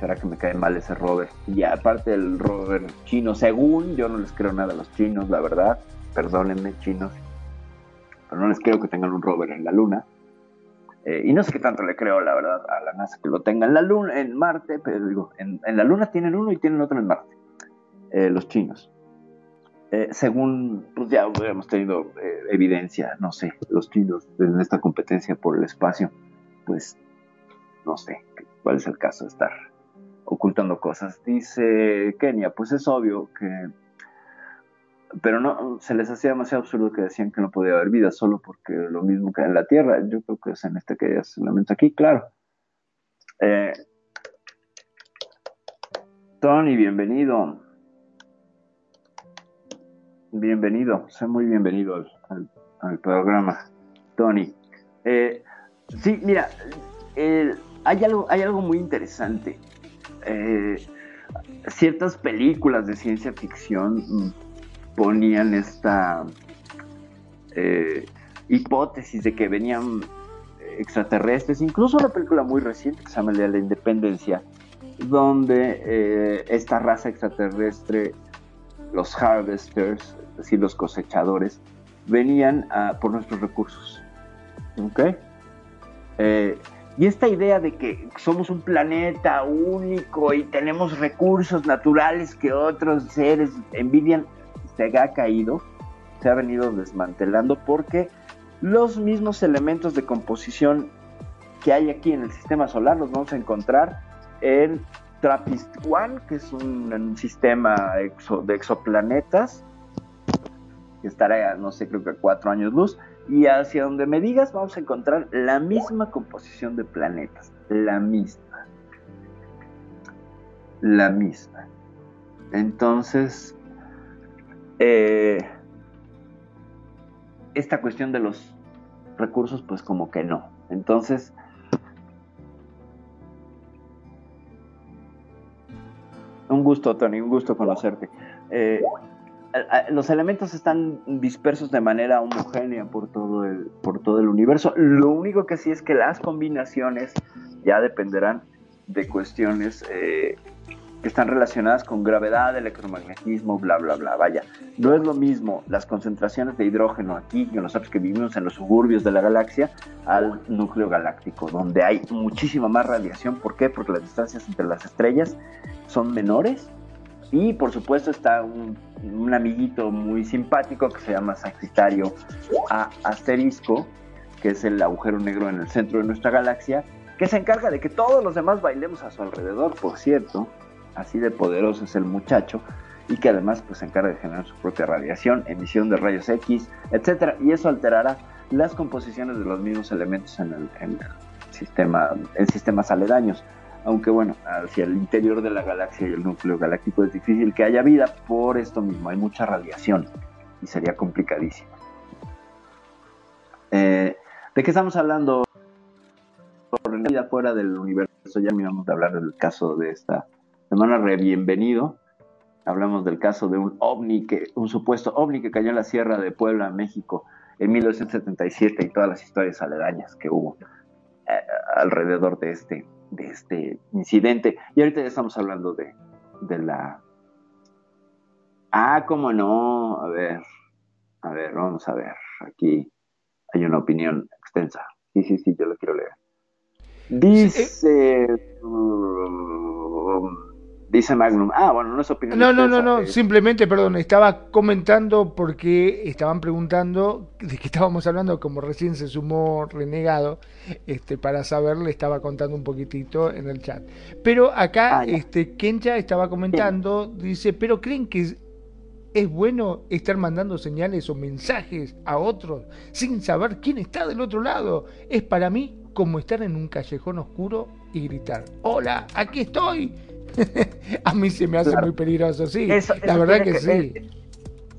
S11: será que me cae mal ese rover. Y aparte del rover chino, según yo no les creo nada a los chinos, la verdad, perdónenme chinos, pero no les creo que tengan un rover en la luna. Eh, y no sé qué tanto le creo, la verdad, a la NASA que lo tenga en la Luna, en Marte, pero digo, en, la Luna tienen uno y tienen otro en Marte, eh, los chinos. Eh, según, pues ya hubiéramos tenido evidencia, no sé, los chinos en esta competencia por el espacio, pues no sé cuál es el caso de estar ocultando cosas. Dice Kenia, pues es obvio que pero no se les hacía demasiado absurdo que decían que no podía haber vida solo porque lo mismo que en la Tierra. Yo creo que es en este que ya se lamenta aquí, claro. Eh, Tony, bienvenido. Bienvenido, sé muy bienvenido al, programa, Tony. Eh, sí, mira, hay, algo, hay algo muy interesante. Eh, ciertas películas de ciencia ficción ponían esta eh, hipótesis de que venían extraterrestres, incluso una película muy reciente que se llama El de la Independencia, donde eh, esta raza extraterrestre, los harvesters, es decir, los cosechadores, venían por nuestros recursos. ¿Ok? Eh, y esta idea de que somos un planeta único y tenemos recursos naturales que otros seres envidian, se ha caído, se ha venido desmantelando porque los mismos elementos de composición que hay aquí en el sistema solar los vamos a encontrar en TRAPPIST-1, que es un, sistema de exoplanetas que estará, no sé, creo que a cuatro años luz y hacia donde me digas vamos a encontrar la misma composición de planetas, la misma, la misma. Entonces, eh, esta cuestión de los recursos, pues como que no. Entonces, un gusto, Tony, un gusto conocerte. Eh, los elementos están dispersos de manera homogénea por todo el, por todo el universo. Lo único que sí es que las combinaciones ya dependerán de cuestiones eh, que están relacionadas con gravedad, electromagnetismo, bla, bla, bla. Vaya, no es lo mismo las concentraciones de hidrógeno aquí, que nosotros que vivimos en los suburbios de la galaxia, al núcleo galáctico, donde hay muchísima más radiación. ¿Por qué? Porque las distancias entre las estrellas son menores. Y por supuesto está un, un amiguito muy simpático que se llama Sagitario A asterisco, que es el agujero negro en el centro de nuestra galaxia, que se encarga de que todos los demás bailemos a su alrededor, por cierto, así de poderoso es el muchacho, y que además pues, se encarga de generar su propia radiación, emisión de rayos X, etc. Y eso alterará las composiciones de los mismos elementos en el, en el sistema, en sistemas aledaños. Aunque bueno, hacia el interior de la galaxia y el núcleo galáctico es difícil que haya vida por esto mismo, hay mucha radiación y sería complicadísimo. Eh, ¿De qué estamos hablando? Por vida fuera del universo, ya vamos a hablar del caso de esta semana, re bienvenido. Hablamos del caso de un ovni, que, un supuesto ovni que cayó en la Sierra de Puebla, México, en 1977 y todas las historias aledañas que hubo eh, alrededor de este, de este incidente. Y ahorita ya estamos hablando de, de la... Ah, cómo no. A ver, a ver, vamos a ver. Aquí hay una opinión extensa. Sí, sí, sí, yo lo quiero leer. Dice... Dice Magnum. Ah, bueno, no es opinión.
S12: No, no, no, no. Simplemente, perdón, estaba comentando porque estaban preguntando de qué estábamos hablando, como recién se sumó Renegado, este, para saber, le estaba contando un poquitito en el chat. Pero acá, ah, este, Kencha estaba comentando, dice, pero creen que es bueno estar mandando señales o mensajes a otros sin saber quién está del otro lado. Es para mí como estar en un callejón oscuro y gritar, hola, aquí estoy a mí se me hace muy peligroso, sí. la verdad que, sí.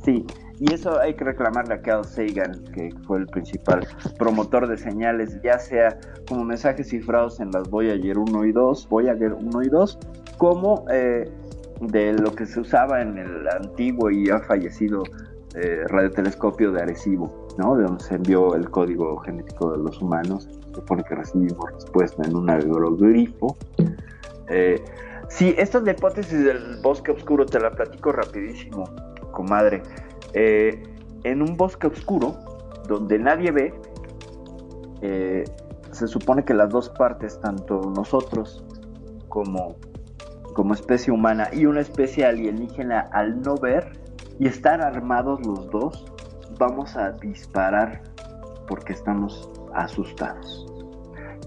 S11: Sí, y eso hay que reclamarle a Carl Sagan, que fue el principal promotor de señales, ya sea como mensajes cifrados en las Voyager 1 y 2, Voyager 1 y 2, como eh, de lo que se usaba en el antiguo y ya fallecido eh, radiotelescopio de Arecibo, ¿no? De donde se envió el código genético de los humanos. Se supone que recibimos respuesta en un aerogrifo. Eh, Sí, esta es la hipótesis del bosque oscuro, te la platico rapidísimo, comadre. Eh, en un bosque oscuro, donde nadie ve, eh, se supone que las dos partes, tanto nosotros como, como especie humana y una especie alienígena, al no ver y estar armados los dos, vamos a disparar porque estamos asustados.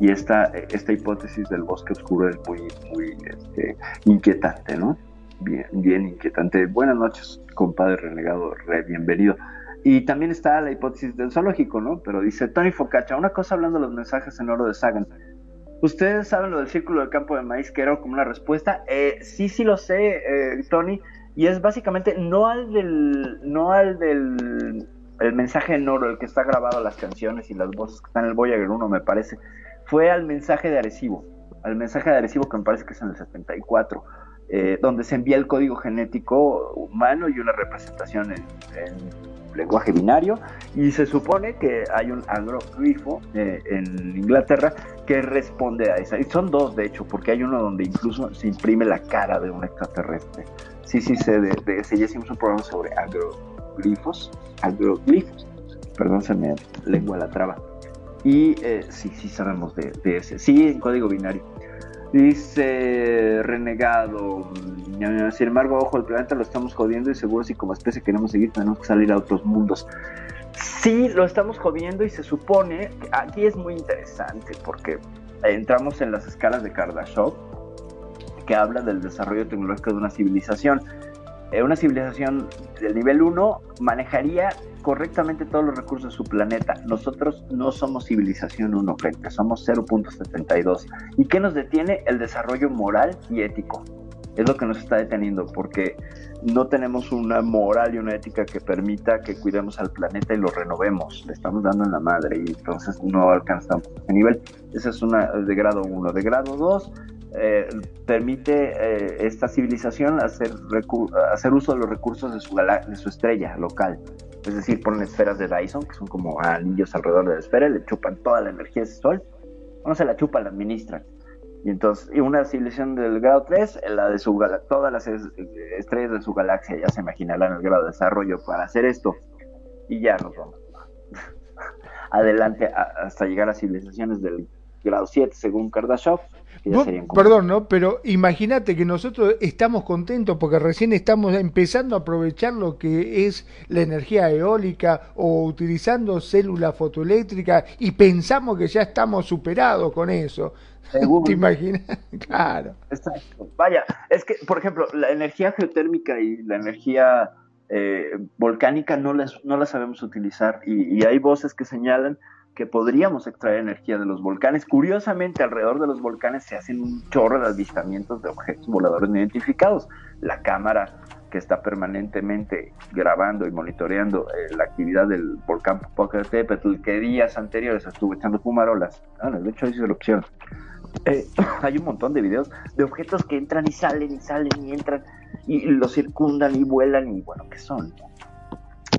S11: Y esta, esta hipótesis del bosque oscuro es muy, muy este, inquietante, ¿no? Bien, bien inquietante. Buenas noches, compadre renegado, re bienvenido. Y también está la hipótesis del zoológico, ¿no? Pero dice Tony Focacha, una cosa hablando de los mensajes en oro de Sagan. ¿Ustedes saben lo del círculo del campo de maíz que era como una respuesta? Eh, sí, sí lo sé, eh, Tony. Y es básicamente no al del, no al del el mensaje en oro, el que está grabado las canciones y las voces que están en el Voyager 1, me parece, fue al mensaje de Arecibo, al mensaje de Arecibo que me parece que es en el 74, eh, donde se envía el código genético humano y una representación en, lenguaje binario, y se supone que hay un agrogrifo eh, en Inglaterra que responde a esa. Y son dos, de hecho, porque hay uno donde incluso se imprime la cara de un extraterrestre. Sí, sí, sé de, de ese. Ya hicimos un programa sobre agrogrifos, agroglifos. Perdón, se me lengua la traba. Y eh, sí, sí sabemos de, ese. Sí, en código binario. Dice Renegado. Sin embargo, ojo, el planeta lo estamos jodiendo y seguro si como especie queremos seguir tenemos que salir a otros mundos. Sí, lo estamos jodiendo y se supone, que aquí es muy interesante porque entramos en las escalas de Kardashev que habla del desarrollo tecnológico de una civilización. Eh, una civilización del nivel 1 manejaría correctamente todos los recursos de su planeta. Nosotros no somos civilización 1, gente, somos 0.72. ¿Y qué nos detiene? El desarrollo moral y ético. Es lo que nos está deteniendo, porque no tenemos una moral y una ética que permita que cuidemos al planeta y lo renovemos. Le estamos dando en la madre y entonces no alcanzamos ese nivel. Esa es una de grado 1. De grado 2, eh, permite eh, esta civilización hacer, hacer uso de los recursos de su, de su estrella local. Es decir, ponen esferas de Dyson, que son como anillos alrededor de la esfera, le chupan toda la energía de ese sol. No se la chupan, la administran. Y entonces, y una civilización del grado 3, la de su todas las es- estrellas de su galaxia ya se imaginarán el grado de desarrollo para hacer esto. Y ya nos vamos adelante a- hasta llegar a civilizaciones del grado 7, según Kardashev,
S12: Vos-
S11: serían como-
S12: Perdón, ¿no? Pero imagínate que nosotros estamos contentos porque recién estamos empezando a aprovechar lo que es la energía eólica o utilizando células fotoeléctricas y pensamos que ya estamos superados con eso. ¿Te imaginas? Claro.
S11: Exacto. Vaya, es que, por ejemplo, la energía geotérmica y la energía eh, volcánica no las, no las sabemos utilizar y, y hay voces que señalan que podríamos extraer energía de los volcanes. Curiosamente, alrededor de los volcanes se hacen un chorro de avistamientos de objetos voladores no identificados. La cámara que está permanentemente grabando y monitoreando eh, la actividad del volcán Popocatépetl, que días anteriores estuvo echando fumarolas. Ah, de hecho, hizo erupción. Eh, hay un montón de videos de objetos que entran y salen y salen y entran y los circundan y vuelan y bueno, ¿qué son?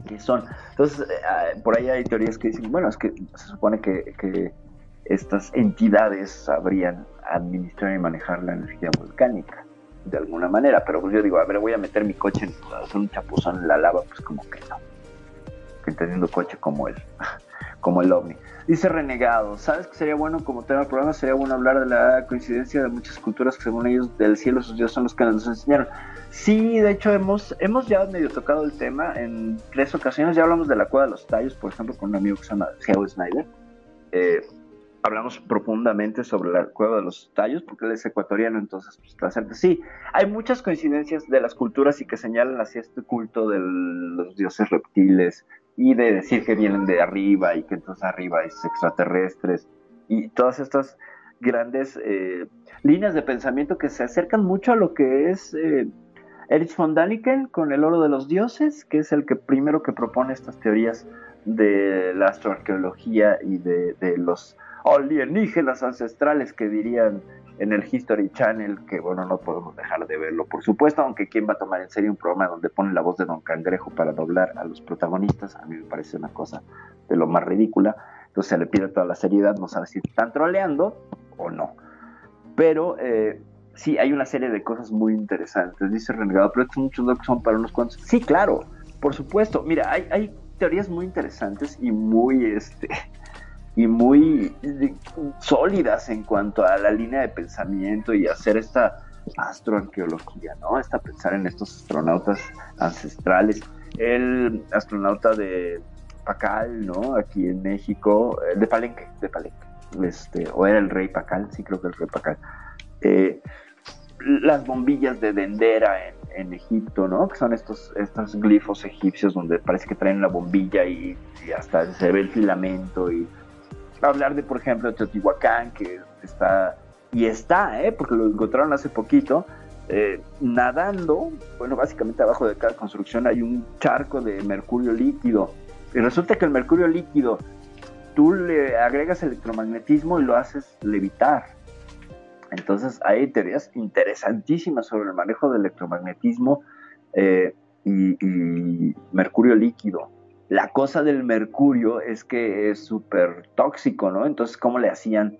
S11: ¿Qué son? Entonces, eh, ah, por ahí hay teorías que dicen, bueno, es que se supone que, que estas entidades sabrían administrar y manejar la energía volcánica de alguna manera, pero pues yo digo, a ver, voy a meter mi coche en hacer un chapuzón en la lava, pues como que no. Que teniendo coche como el, como el ovni. Dice Renegado, ¿sabes que sería bueno como tema del programa? Sería bueno hablar de la coincidencia de muchas culturas que según ellos del cielo sus dioses son los que nos enseñaron. Sí, de hecho hemos, hemos ya medio tocado el tema en tres ocasiones, ya hablamos de la cueva de los tallos, por ejemplo, con un amigo que se llama Geo Snyder. Eh, hablamos profundamente sobre la cueva de los tallos, porque él es ecuatoriano, entonces pues, cerca. Sí, hay muchas coincidencias de las culturas y que señalan hacia este culto de los dioses reptiles y de decir que vienen de arriba y que entonces arriba es extraterrestres y todas estas grandes eh, líneas de pensamiento que se acercan mucho a lo que es eh, Erich von Daniken con el oro de los dioses, que es el que primero que propone estas teorías de la astroarqueología y de, de los alienígenas ancestrales que dirían en el History Channel, que bueno, no podemos dejar de verlo, por supuesto, aunque quién va a tomar en serio un programa donde pone la voz de Don Cangrejo para doblar a los protagonistas, a mí me parece una cosa de lo más ridícula, entonces se le pide toda la seriedad, no sabe si están troleando o no, pero eh, sí, hay una serie de cosas muy interesantes, dice Renegado, pero estos muchos locos son para unos cuantos, sí, claro, por supuesto, mira, hay, teorías muy interesantes y muy, este, y muy sólidas en cuanto a la línea de pensamiento y hacer esta astroarqueología, ¿no? Esta pensar en estos astronautas ancestrales. El astronauta de Pacal, ¿no? Aquí en México, eh, de Palenque, de Palenque, este, o era el rey Pacal, sí creo que el rey Pacal. Eh, las bombillas de Dendera en, Egipto, ¿no? Que son estos, estos glifos egipcios donde parece que traen la bombilla y, y hasta se ve el filamento y hablar de, por ejemplo, Teotihuacán, que está, y está, ¿eh? porque lo encontraron hace poquito, eh, nadando, bueno, básicamente abajo de cada construcción hay un charco de mercurio líquido, y resulta que el mercurio líquido, tú le agregas electromagnetismo y lo haces levitar. Entonces hay teorías interesantísimas sobre el manejo del electromagnetismo eh, y, mercurio líquido la cosa del mercurio es que es súper tóxico, ¿no? Entonces, ¿cómo le hacían?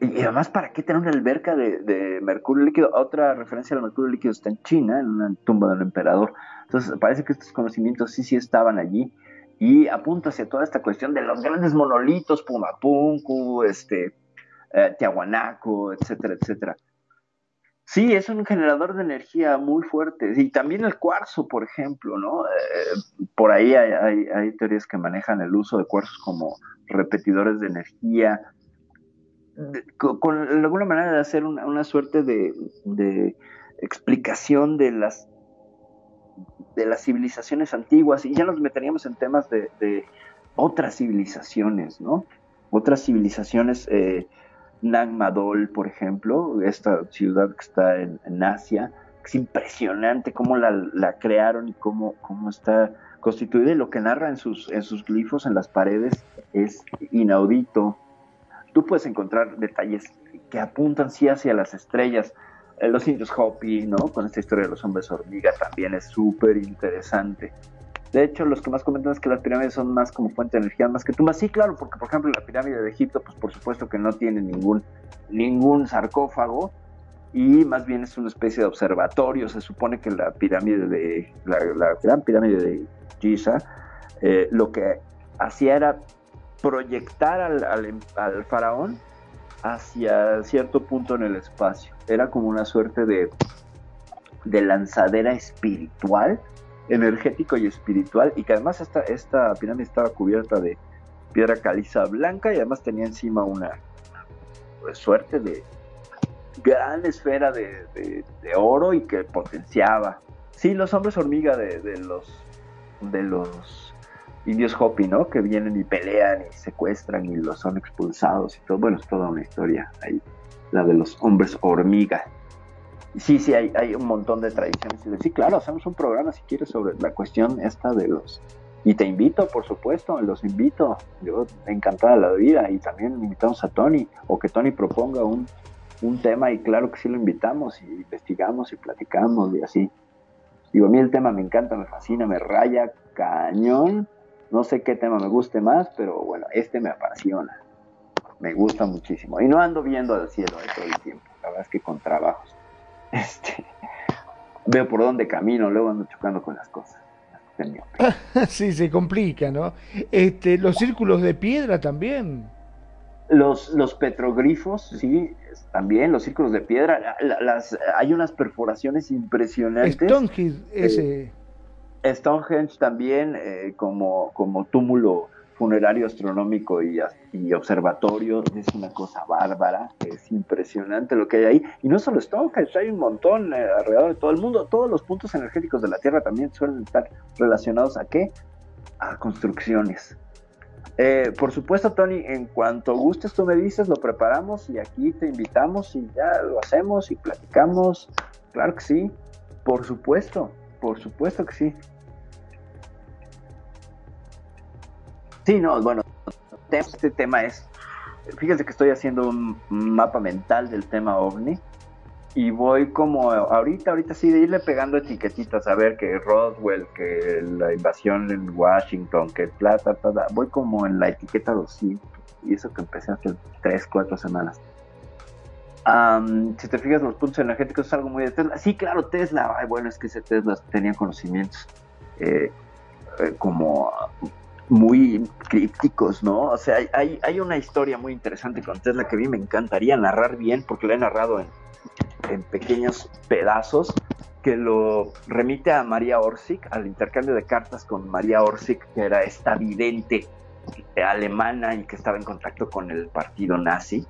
S11: Y además, ¿para qué tener una alberca de, de, mercurio líquido? Otra referencia al mercurio líquido está en China, en una tumba del emperador. Entonces, parece que estos conocimientos sí, sí estaban allí. Y apunta hacia toda esta cuestión de los grandes monolitos, Pumapunku, este, eh, Tiahuanaco, etcétera, etcétera. Sí, es un generador de energía muy fuerte. Y también el cuarzo, por ejemplo, ¿no? Eh, por ahí hay, teorías que manejan el uso de cuarzos como repetidores de energía, con, alguna manera de hacer una, suerte de, explicación de las de las civilizaciones antiguas y ya nos meteríamos en temas de, de otras civilizaciones, ¿no? Otras civilizaciones eh, Nagmadol, por ejemplo, esta ciudad que está en, en Asia, es impresionante cómo la, la, crearon y cómo, cómo está constituida y lo que narra en sus, en sus glifos en las paredes es inaudito. Tú puedes encontrar detalles que apuntan sí hacia las estrellas. Eh, los indios Hopi, ¿no? Con esta historia de los hombres hormiga también es súper interesante. De hecho, los que más comentan es que las pirámides son más como fuente de energía, más que tumbas. Sí, claro, porque por ejemplo la pirámide de Egipto, pues por supuesto que no tiene ningún, ningún sarcófago y más bien es una especie de observatorio. Se supone que la pirámide de, la, gran pirámide de Giza, eh, lo que hacía era proyectar al, al- al faraón hacia cierto punto en el espacio. Era como una suerte de, de lanzadera espiritual, energético y espiritual, y que además esta, esta pirámide estaba cubierta de piedra caliza blanca y además tenía encima una pues, suerte de gran esfera de, de- de oro y que potenciaba. Sí, los hombres hormiga de, de los de los indios Hopi, ¿no? Que vienen y pelean y secuestran y los son expulsados y todo. Bueno, es toda una historia ahí, la de los hombres hormiga. Sí, sí, hay, hay un montón de tradiciones. Y Sí, claro, hacemos un programa si quieres sobre la cuestión esta de los... Y te invito, por supuesto, los invito. Yo encantada la vida y también invitamos a Tony o que Tony proponga un, un tema y claro que sí lo invitamos y investigamos y platicamos y así. Digo, a mí el tema me encanta, me fascina, me raya cañón. No sé qué tema me guste más, pero bueno, este me apasiona. Me gusta muchísimo. Y no ando viendo al cielo eh, todo el tiempo. La verdad es que con trabajos. Este, veo por dónde camino, luego ando chocando con las cosas.
S12: Sí, se complica, ¿no? Este, los círculos de piedra también.
S11: Los, los petroglifos, sí, también, los círculos de piedra. la- la- las, hay unas perforaciones impresionantes.
S12: Stonehenge, ese.
S11: Stonehenge también eh, como, como túmulo funerario astronómico y, y observatorio es una cosa bárbara, es impresionante lo que hay ahí. Y no solo Stonehenge, hay un montón eh, alrededor de todo el mundo. Todos los puntos energéticos de la Tierra también suelen estar relacionados a qué? A construcciones. Eh, por supuesto, Tony, en cuanto gustes tú me dices, lo preparamos y aquí te invitamos y ya lo hacemos y platicamos. Claro que sí, por supuesto, por supuesto que sí. Sí, no, bueno, este tema es, fíjense que estoy haciendo un mapa mental del tema ovni y voy como ahorita, ahorita sí, de irle pegando etiquetitas, a ver que Roswell, que la invasión en Washington, que plata, plata, voy como en la etiqueta 200 y eso que empecé hace 3, 4 semanas. Am, si te fijas, los puntos energéticos es algo muy de Tesla. Sí, claro, Tesla. Ay, bueno, es que ese Tesla tenía conocimientos eh, eh, como muy crípticos, ¿no? O sea, hay, hay, una historia muy interesante con Tesla que a mí me encantaría narrar bien, porque la he narrado en, pequeños pedazos, que lo remite a María Orsic, al intercambio de cartas con María Orsic, que era esta vidente alemana y que estaba en contacto con el partido nazi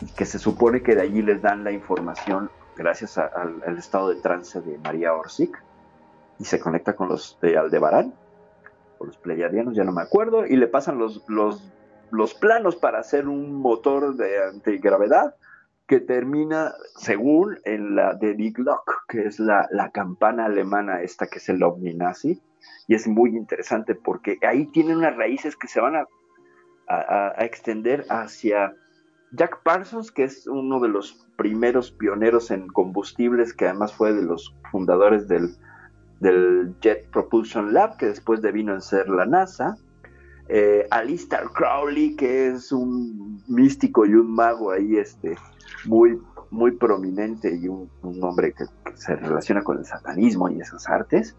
S11: y que se supone que de allí les dan la información gracias al estado de trance de María Orsic y se conecta con los de Aldebarán los pleyadianos, ya no me acuerdo, y le pasan los, los, los planos para hacer un motor de antigravedad que termina, según en la de Die Glock, que es la, la campana alemana esta que es el ovni nazi, y es muy interesante porque ahí tienen unas raíces que se van a- a extender hacia Jack Parsons, que es uno de los primeros pioneros en combustibles, que además fue de los fundadores del, del Jet Propulsion Lab, que después devino en ser la NASA. Eh, Alistair Crowley, que es un místico y un mago ahí, este, muy, muy prominente y un, hombre que, se relaciona con el satanismo y esas artes.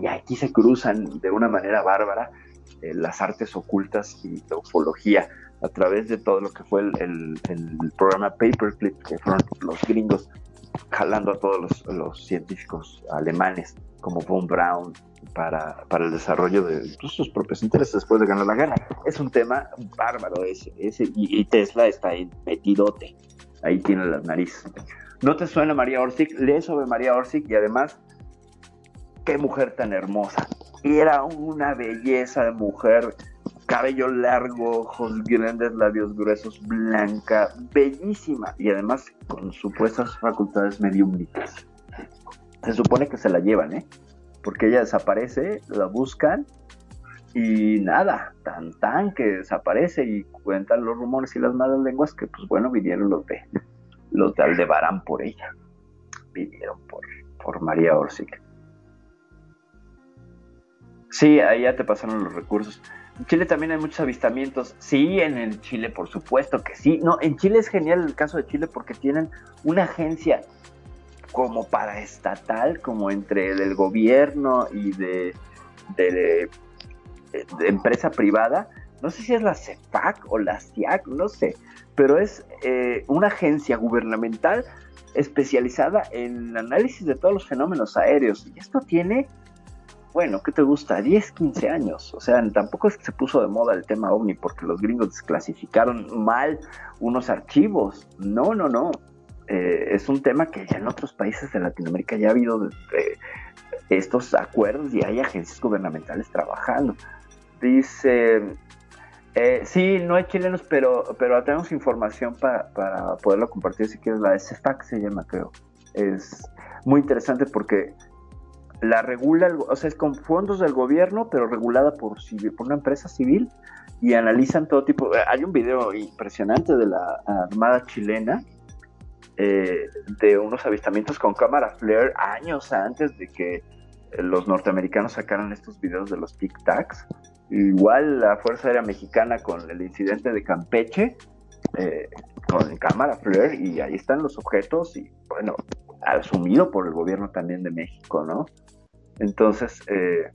S11: Y aquí se cruzan de una manera bárbara eh, las artes ocultas y la ufología a través de todo lo que fue el, programa Paperclip, que fueron los gringos jalando a todos los científicos alemanes como von Braun para, para el desarrollo de pues, sus propios intereses después de ganar la guerra. Es un tema bárbaro ese, ese y, Tesla está ahí metidote, ahí tiene las narices. ¿No te suena María Orsic? Lee sobre María Orsic y además, qué mujer tan hermosa. Era una belleza de mujer, cabello largo, ojos grandes, labios gruesos, blanca, bellísima y además con supuestas facultades mediúmnicas. Se supone que se la llevan, ¿eh? Porque ella desaparece, la buscan y nada, tan tan que desaparece y cuentan los rumores y las malas lenguas que pues bueno, vinieron los de los de Aldebarán por ella. Vivieron por, por María Orsic. Sí, ahí ya te pasaron los recursos. En Chile también hay muchos avistamientos. Sí, en el Chile, por supuesto que sí. No, en Chile es genial el caso de Chile porque tienen una agencia como paraestatal, como entre el gobierno y de, de, de empresa privada. No sé si es la CEPAC o la CIAC, no sé, pero es eh, una agencia gubernamental especializada en análisis de todos los fenómenos aéreos. Y esto tiene bueno, ¿qué te gusta? 10, 15 años. O sea, tampoco es que se puso de moda el tema ovni porque los gringos desclasificaron mal unos archivos. No, no, no. Eh, es un tema que ya en otros países de Latinoamérica ya ha habido estos acuerdos y hay agencias gubernamentales trabajando. Dice, eh, sí, no hay chilenos, pero, pero tenemos información para, para poderlo compartir si quieres. La SFAC se llama, creo. Es muy interesante porque la regula, o sea, es con fondos del gobierno, pero regulada por, por una empresa civil y analizan todo tipo. Hay un video impresionante de la Armada chilena eh, de unos avistamientos con cámara flare años antes de que los norteamericanos sacaran estos videos de los Tic Tacs. Igual la Fuerza Aérea Mexicana con el incidente de Campeche, eh, con cámara flare, y ahí están los objetos, y bueno, asumido por el gobierno también de México, ¿no? Entonces, eh,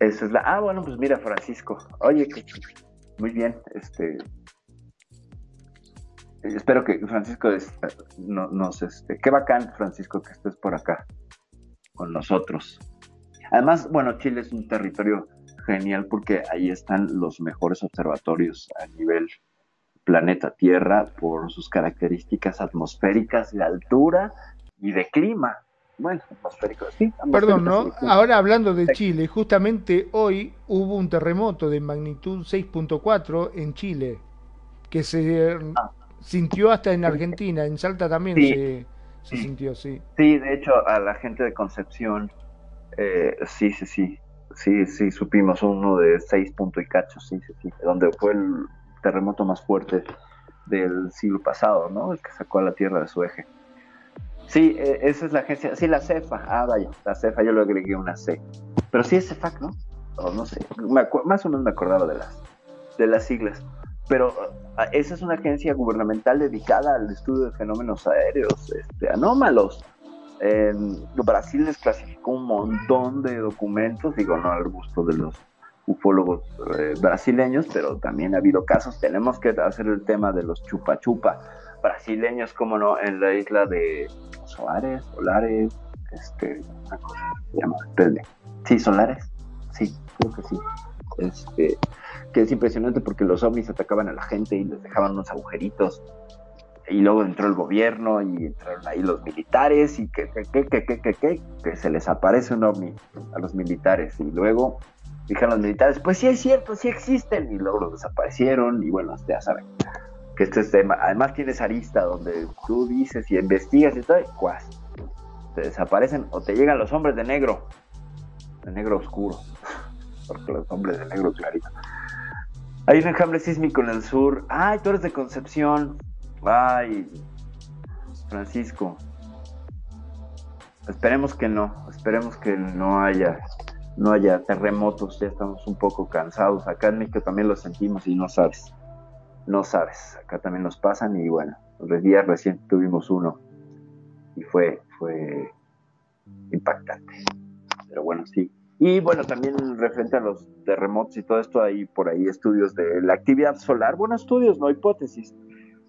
S11: esa es la. Ah, bueno, pues mira, Francisco. Oye, que, muy bien. Este, espero que Francisco no, nos, este, qué bacán, Francisco, que estés por acá con nosotros. Además, bueno, Chile es un territorio genial porque ahí están los mejores observatorios a nivel planeta Tierra por sus características atmosféricas de altura y de clima. Bueno, atmosférico, sí.
S12: Perdón, ¿no? Ahora hablando de Chile, justamente hoy hubo un terremoto de magnitud 6.4 en Chile, que se ah. Sintió hasta en Argentina, en Salta también se, sintió, sí.
S11: Sí, de hecho, a la gente de Concepción, eh, sí, sí, sí, sí, sí, supimos uno de 6 puntos y cacho, sí, sí, sí, donde fue el terremoto más fuerte del siglo pasado, ¿no? El que sacó a la Tierra de su eje. Sí, eh, esa es la agencia. Sí, la CEFA. Ah, vaya, la CEFA, yo le agregué una C. Pero sí es CEFAC, ¿no? no sé. más o menos me acordaba de las, de las siglas. Pero esa es una agencia gubernamental dedicada al estudio de fenómenos aéreos este, anómalos. Brasil les clasificó un montón de documentos, digo, no al gusto de los ufólogos eh, brasileños, pero también ha habido casos. Tenemos que hacer el tema de los chupa chupa brasileños, como no, en la isla de Solares, Solares, este, una cosa se llama, sí, Solares, sí, creo que sí, este, que es impresionante porque los ovnis atacaban a la gente y les dejaban unos agujeritos, y luego entró el gobierno y entraron ahí los militares y que, que, que, que, que, que, que se les aparece un ovni a los militares. Y luego dijeron los militares, pues sí es cierto, sí existen y luego los desaparecieron. Y bueno, ya saben que este tema, además tienes arista donde tú dices y investigas y todo, y te desaparecen o te llegan los hombres de negro, de negro oscuro, porque los hombres de negro clarito. Hay un enjambre sísmico en el sur. Ay, tú eres de Concepción. Ay, Francisco. Esperemos que no, esperemos que no haya, no haya terremotos. Ya estamos un poco cansados. Acá en México también lo sentimos y no sabes no sabes, acá también nos pasan y bueno, los días recién tuvimos uno y fue, fue impactante. Pero bueno, sí. Y bueno, también referente a los terremotos y todo esto, hay por ahí estudios de la actividad solar, bueno, estudios, no hipótesis,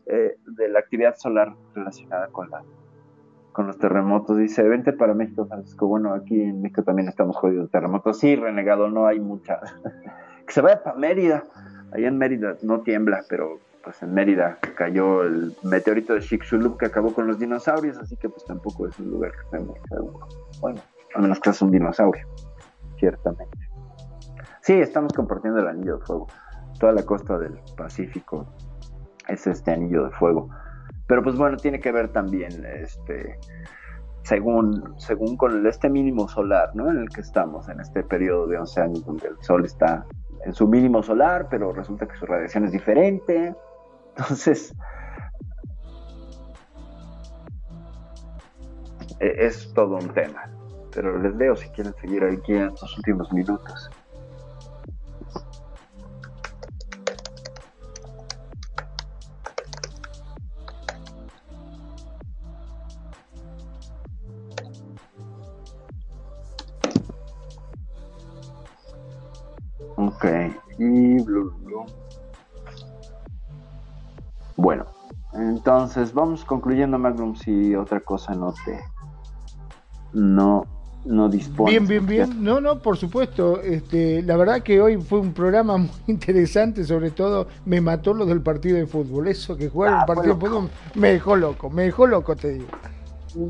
S11: eh, de la actividad solar relacionada con la con los terremotos. Dice, vente para México, Francisco. Bueno, aquí en México también estamos jodidos de terremotos. Sí, renegado, no hay mucha. que se vaya para Mérida. Allá en Mérida no tiembla, pero pues en Mérida cayó el meteorito de Chicxulub que acabó con los dinosaurios, así que pues tampoco es un lugar que esté muy seguro. Bueno, a menos que es un dinosaurio, ciertamente. Sí, estamos compartiendo el anillo de fuego. Toda la costa del Pacífico es este anillo de fuego. Pero pues bueno, tiene que ver también, este, según, según con este mínimo solar, ¿no? En el que estamos, en este periodo de 11 años donde el Sol está en su mínimo solar, pero resulta que su radiación es diferente. Entonces, e, es todo un tema. Pero les leo si quieren seguir aquí en estos últimos minutos. Ok, y blu, blu. Bueno, entonces vamos concluyendo Magnum si otra cosa no te no no dispone.
S12: Bien, bien, bien. No, no, por supuesto. Este, la verdad que hoy fue un programa muy interesante, sobre todo me mató lo del partido de fútbol. Eso que jugar
S11: Ah,
S12: un partido de fútbol me dejó loco, me dejó loco, te digo.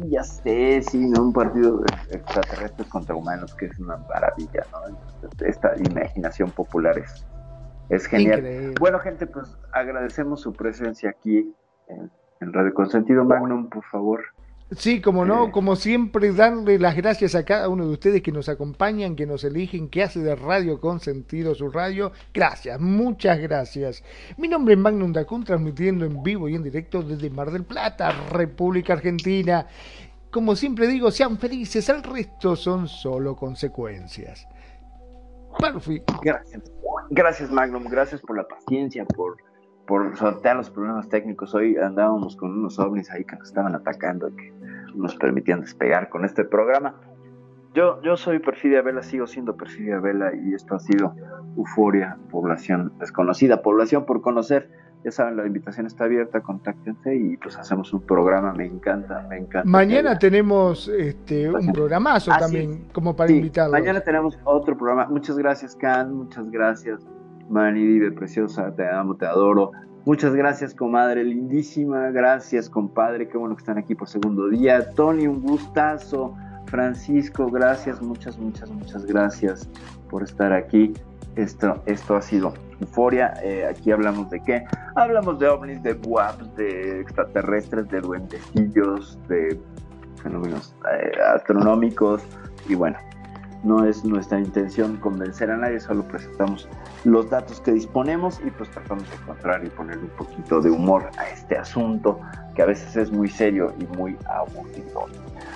S11: Ya sé, sí, ¿no? un partido de extraterrestres contra humanos que es una maravilla, ¿no? Esta imaginación popular es, es genial.
S12: Increíble.
S11: Bueno, gente, pues agradecemos su presencia aquí en, en Radio Consentido Magnum, por favor.
S12: Sí, como
S11: Eh.
S12: no, como siempre, darle las gracias a cada uno de ustedes que nos acompañan, que nos eligen, que hace de Radio con sentido su radio. Gracias, muchas gracias. Mi nombre es Magnum Dacun, transmitiendo en vivo y en directo desde Mar del Plata, República Argentina. Como siempre digo, sean felices, el resto son solo consecuencias.
S11: Gracias. Gracias, Magnum. Gracias por la paciencia, por, por sortear los problemas técnicos. Hoy andábamos con unos ovnis ahí que nos estaban atacando, que nos permitían despegar con este programa. Yo, yo soy Perfidia Vela, sigo siendo Perfidia Vela y esto ha sido Euforia, población desconocida, población por conocer. Ya saben, la invitación está abierta, contáctense y pues hacemos un programa. Me encanta, me encanta.
S12: Mañana tenemos este, un programazo
S11: Ah, sí.
S12: también, como para
S11: Sí,
S12: invitarlos.
S11: Mañana tenemos otro programa. Muchas gracias, Can. Muchas gracias, Mani Vive Preciosa. Te amo, te adoro. Muchas gracias, comadre lindísima. Gracias, compadre. Qué bueno que están aquí por segundo día. Tony, un gustazo. Francisco, gracias. Muchas, muchas, muchas gracias por estar aquí. Esto, esto ha sido Euforia. Eh, aquí hablamos de qué? Hablamos de ovnis, de WAPs, de extraterrestres, de duendecillos, de fenómenos eh, astronómicos. Y bueno, no es nuestra intención convencer a nadie, solo presentamos los datos que disponemos y pues tratamos de encontrar y poner un poquito de humor a este asunto que a veces es muy serio y muy aburrido.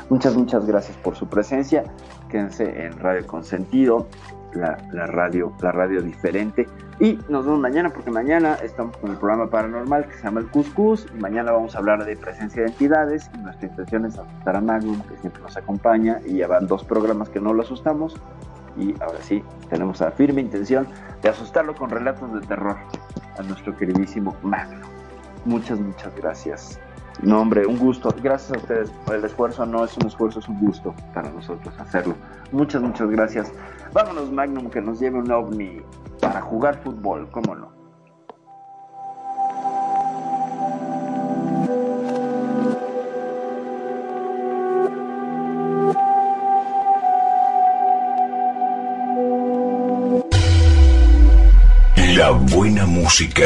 S11: Muchas, muchas gracias por su presencia. Quédense en Radio Consentido, la, radio, la radio diferente. Y nos vemos mañana porque mañana estamos con el programa paranormal que se llama El Cuscus. Y mañana vamos a hablar de presencia de entidades. Y nuestra intención es asustar a Magnum, que siempre nos acompaña. Y ya van dos programas que no lo asustamos. Y ahora sí, tenemos la firme intención de asustarlo con relatos de terror a nuestro queridísimo Magnum. Muchas, muchas gracias. No, hombre, un gusto. Gracias a ustedes por el esfuerzo. No es un esfuerzo, es un gusto para nosotros hacerlo. Muchas, muchas gracias. Vámonos, Magnum, que nos lleve un ovni para jugar fútbol, cómo no.
S13: La buena música.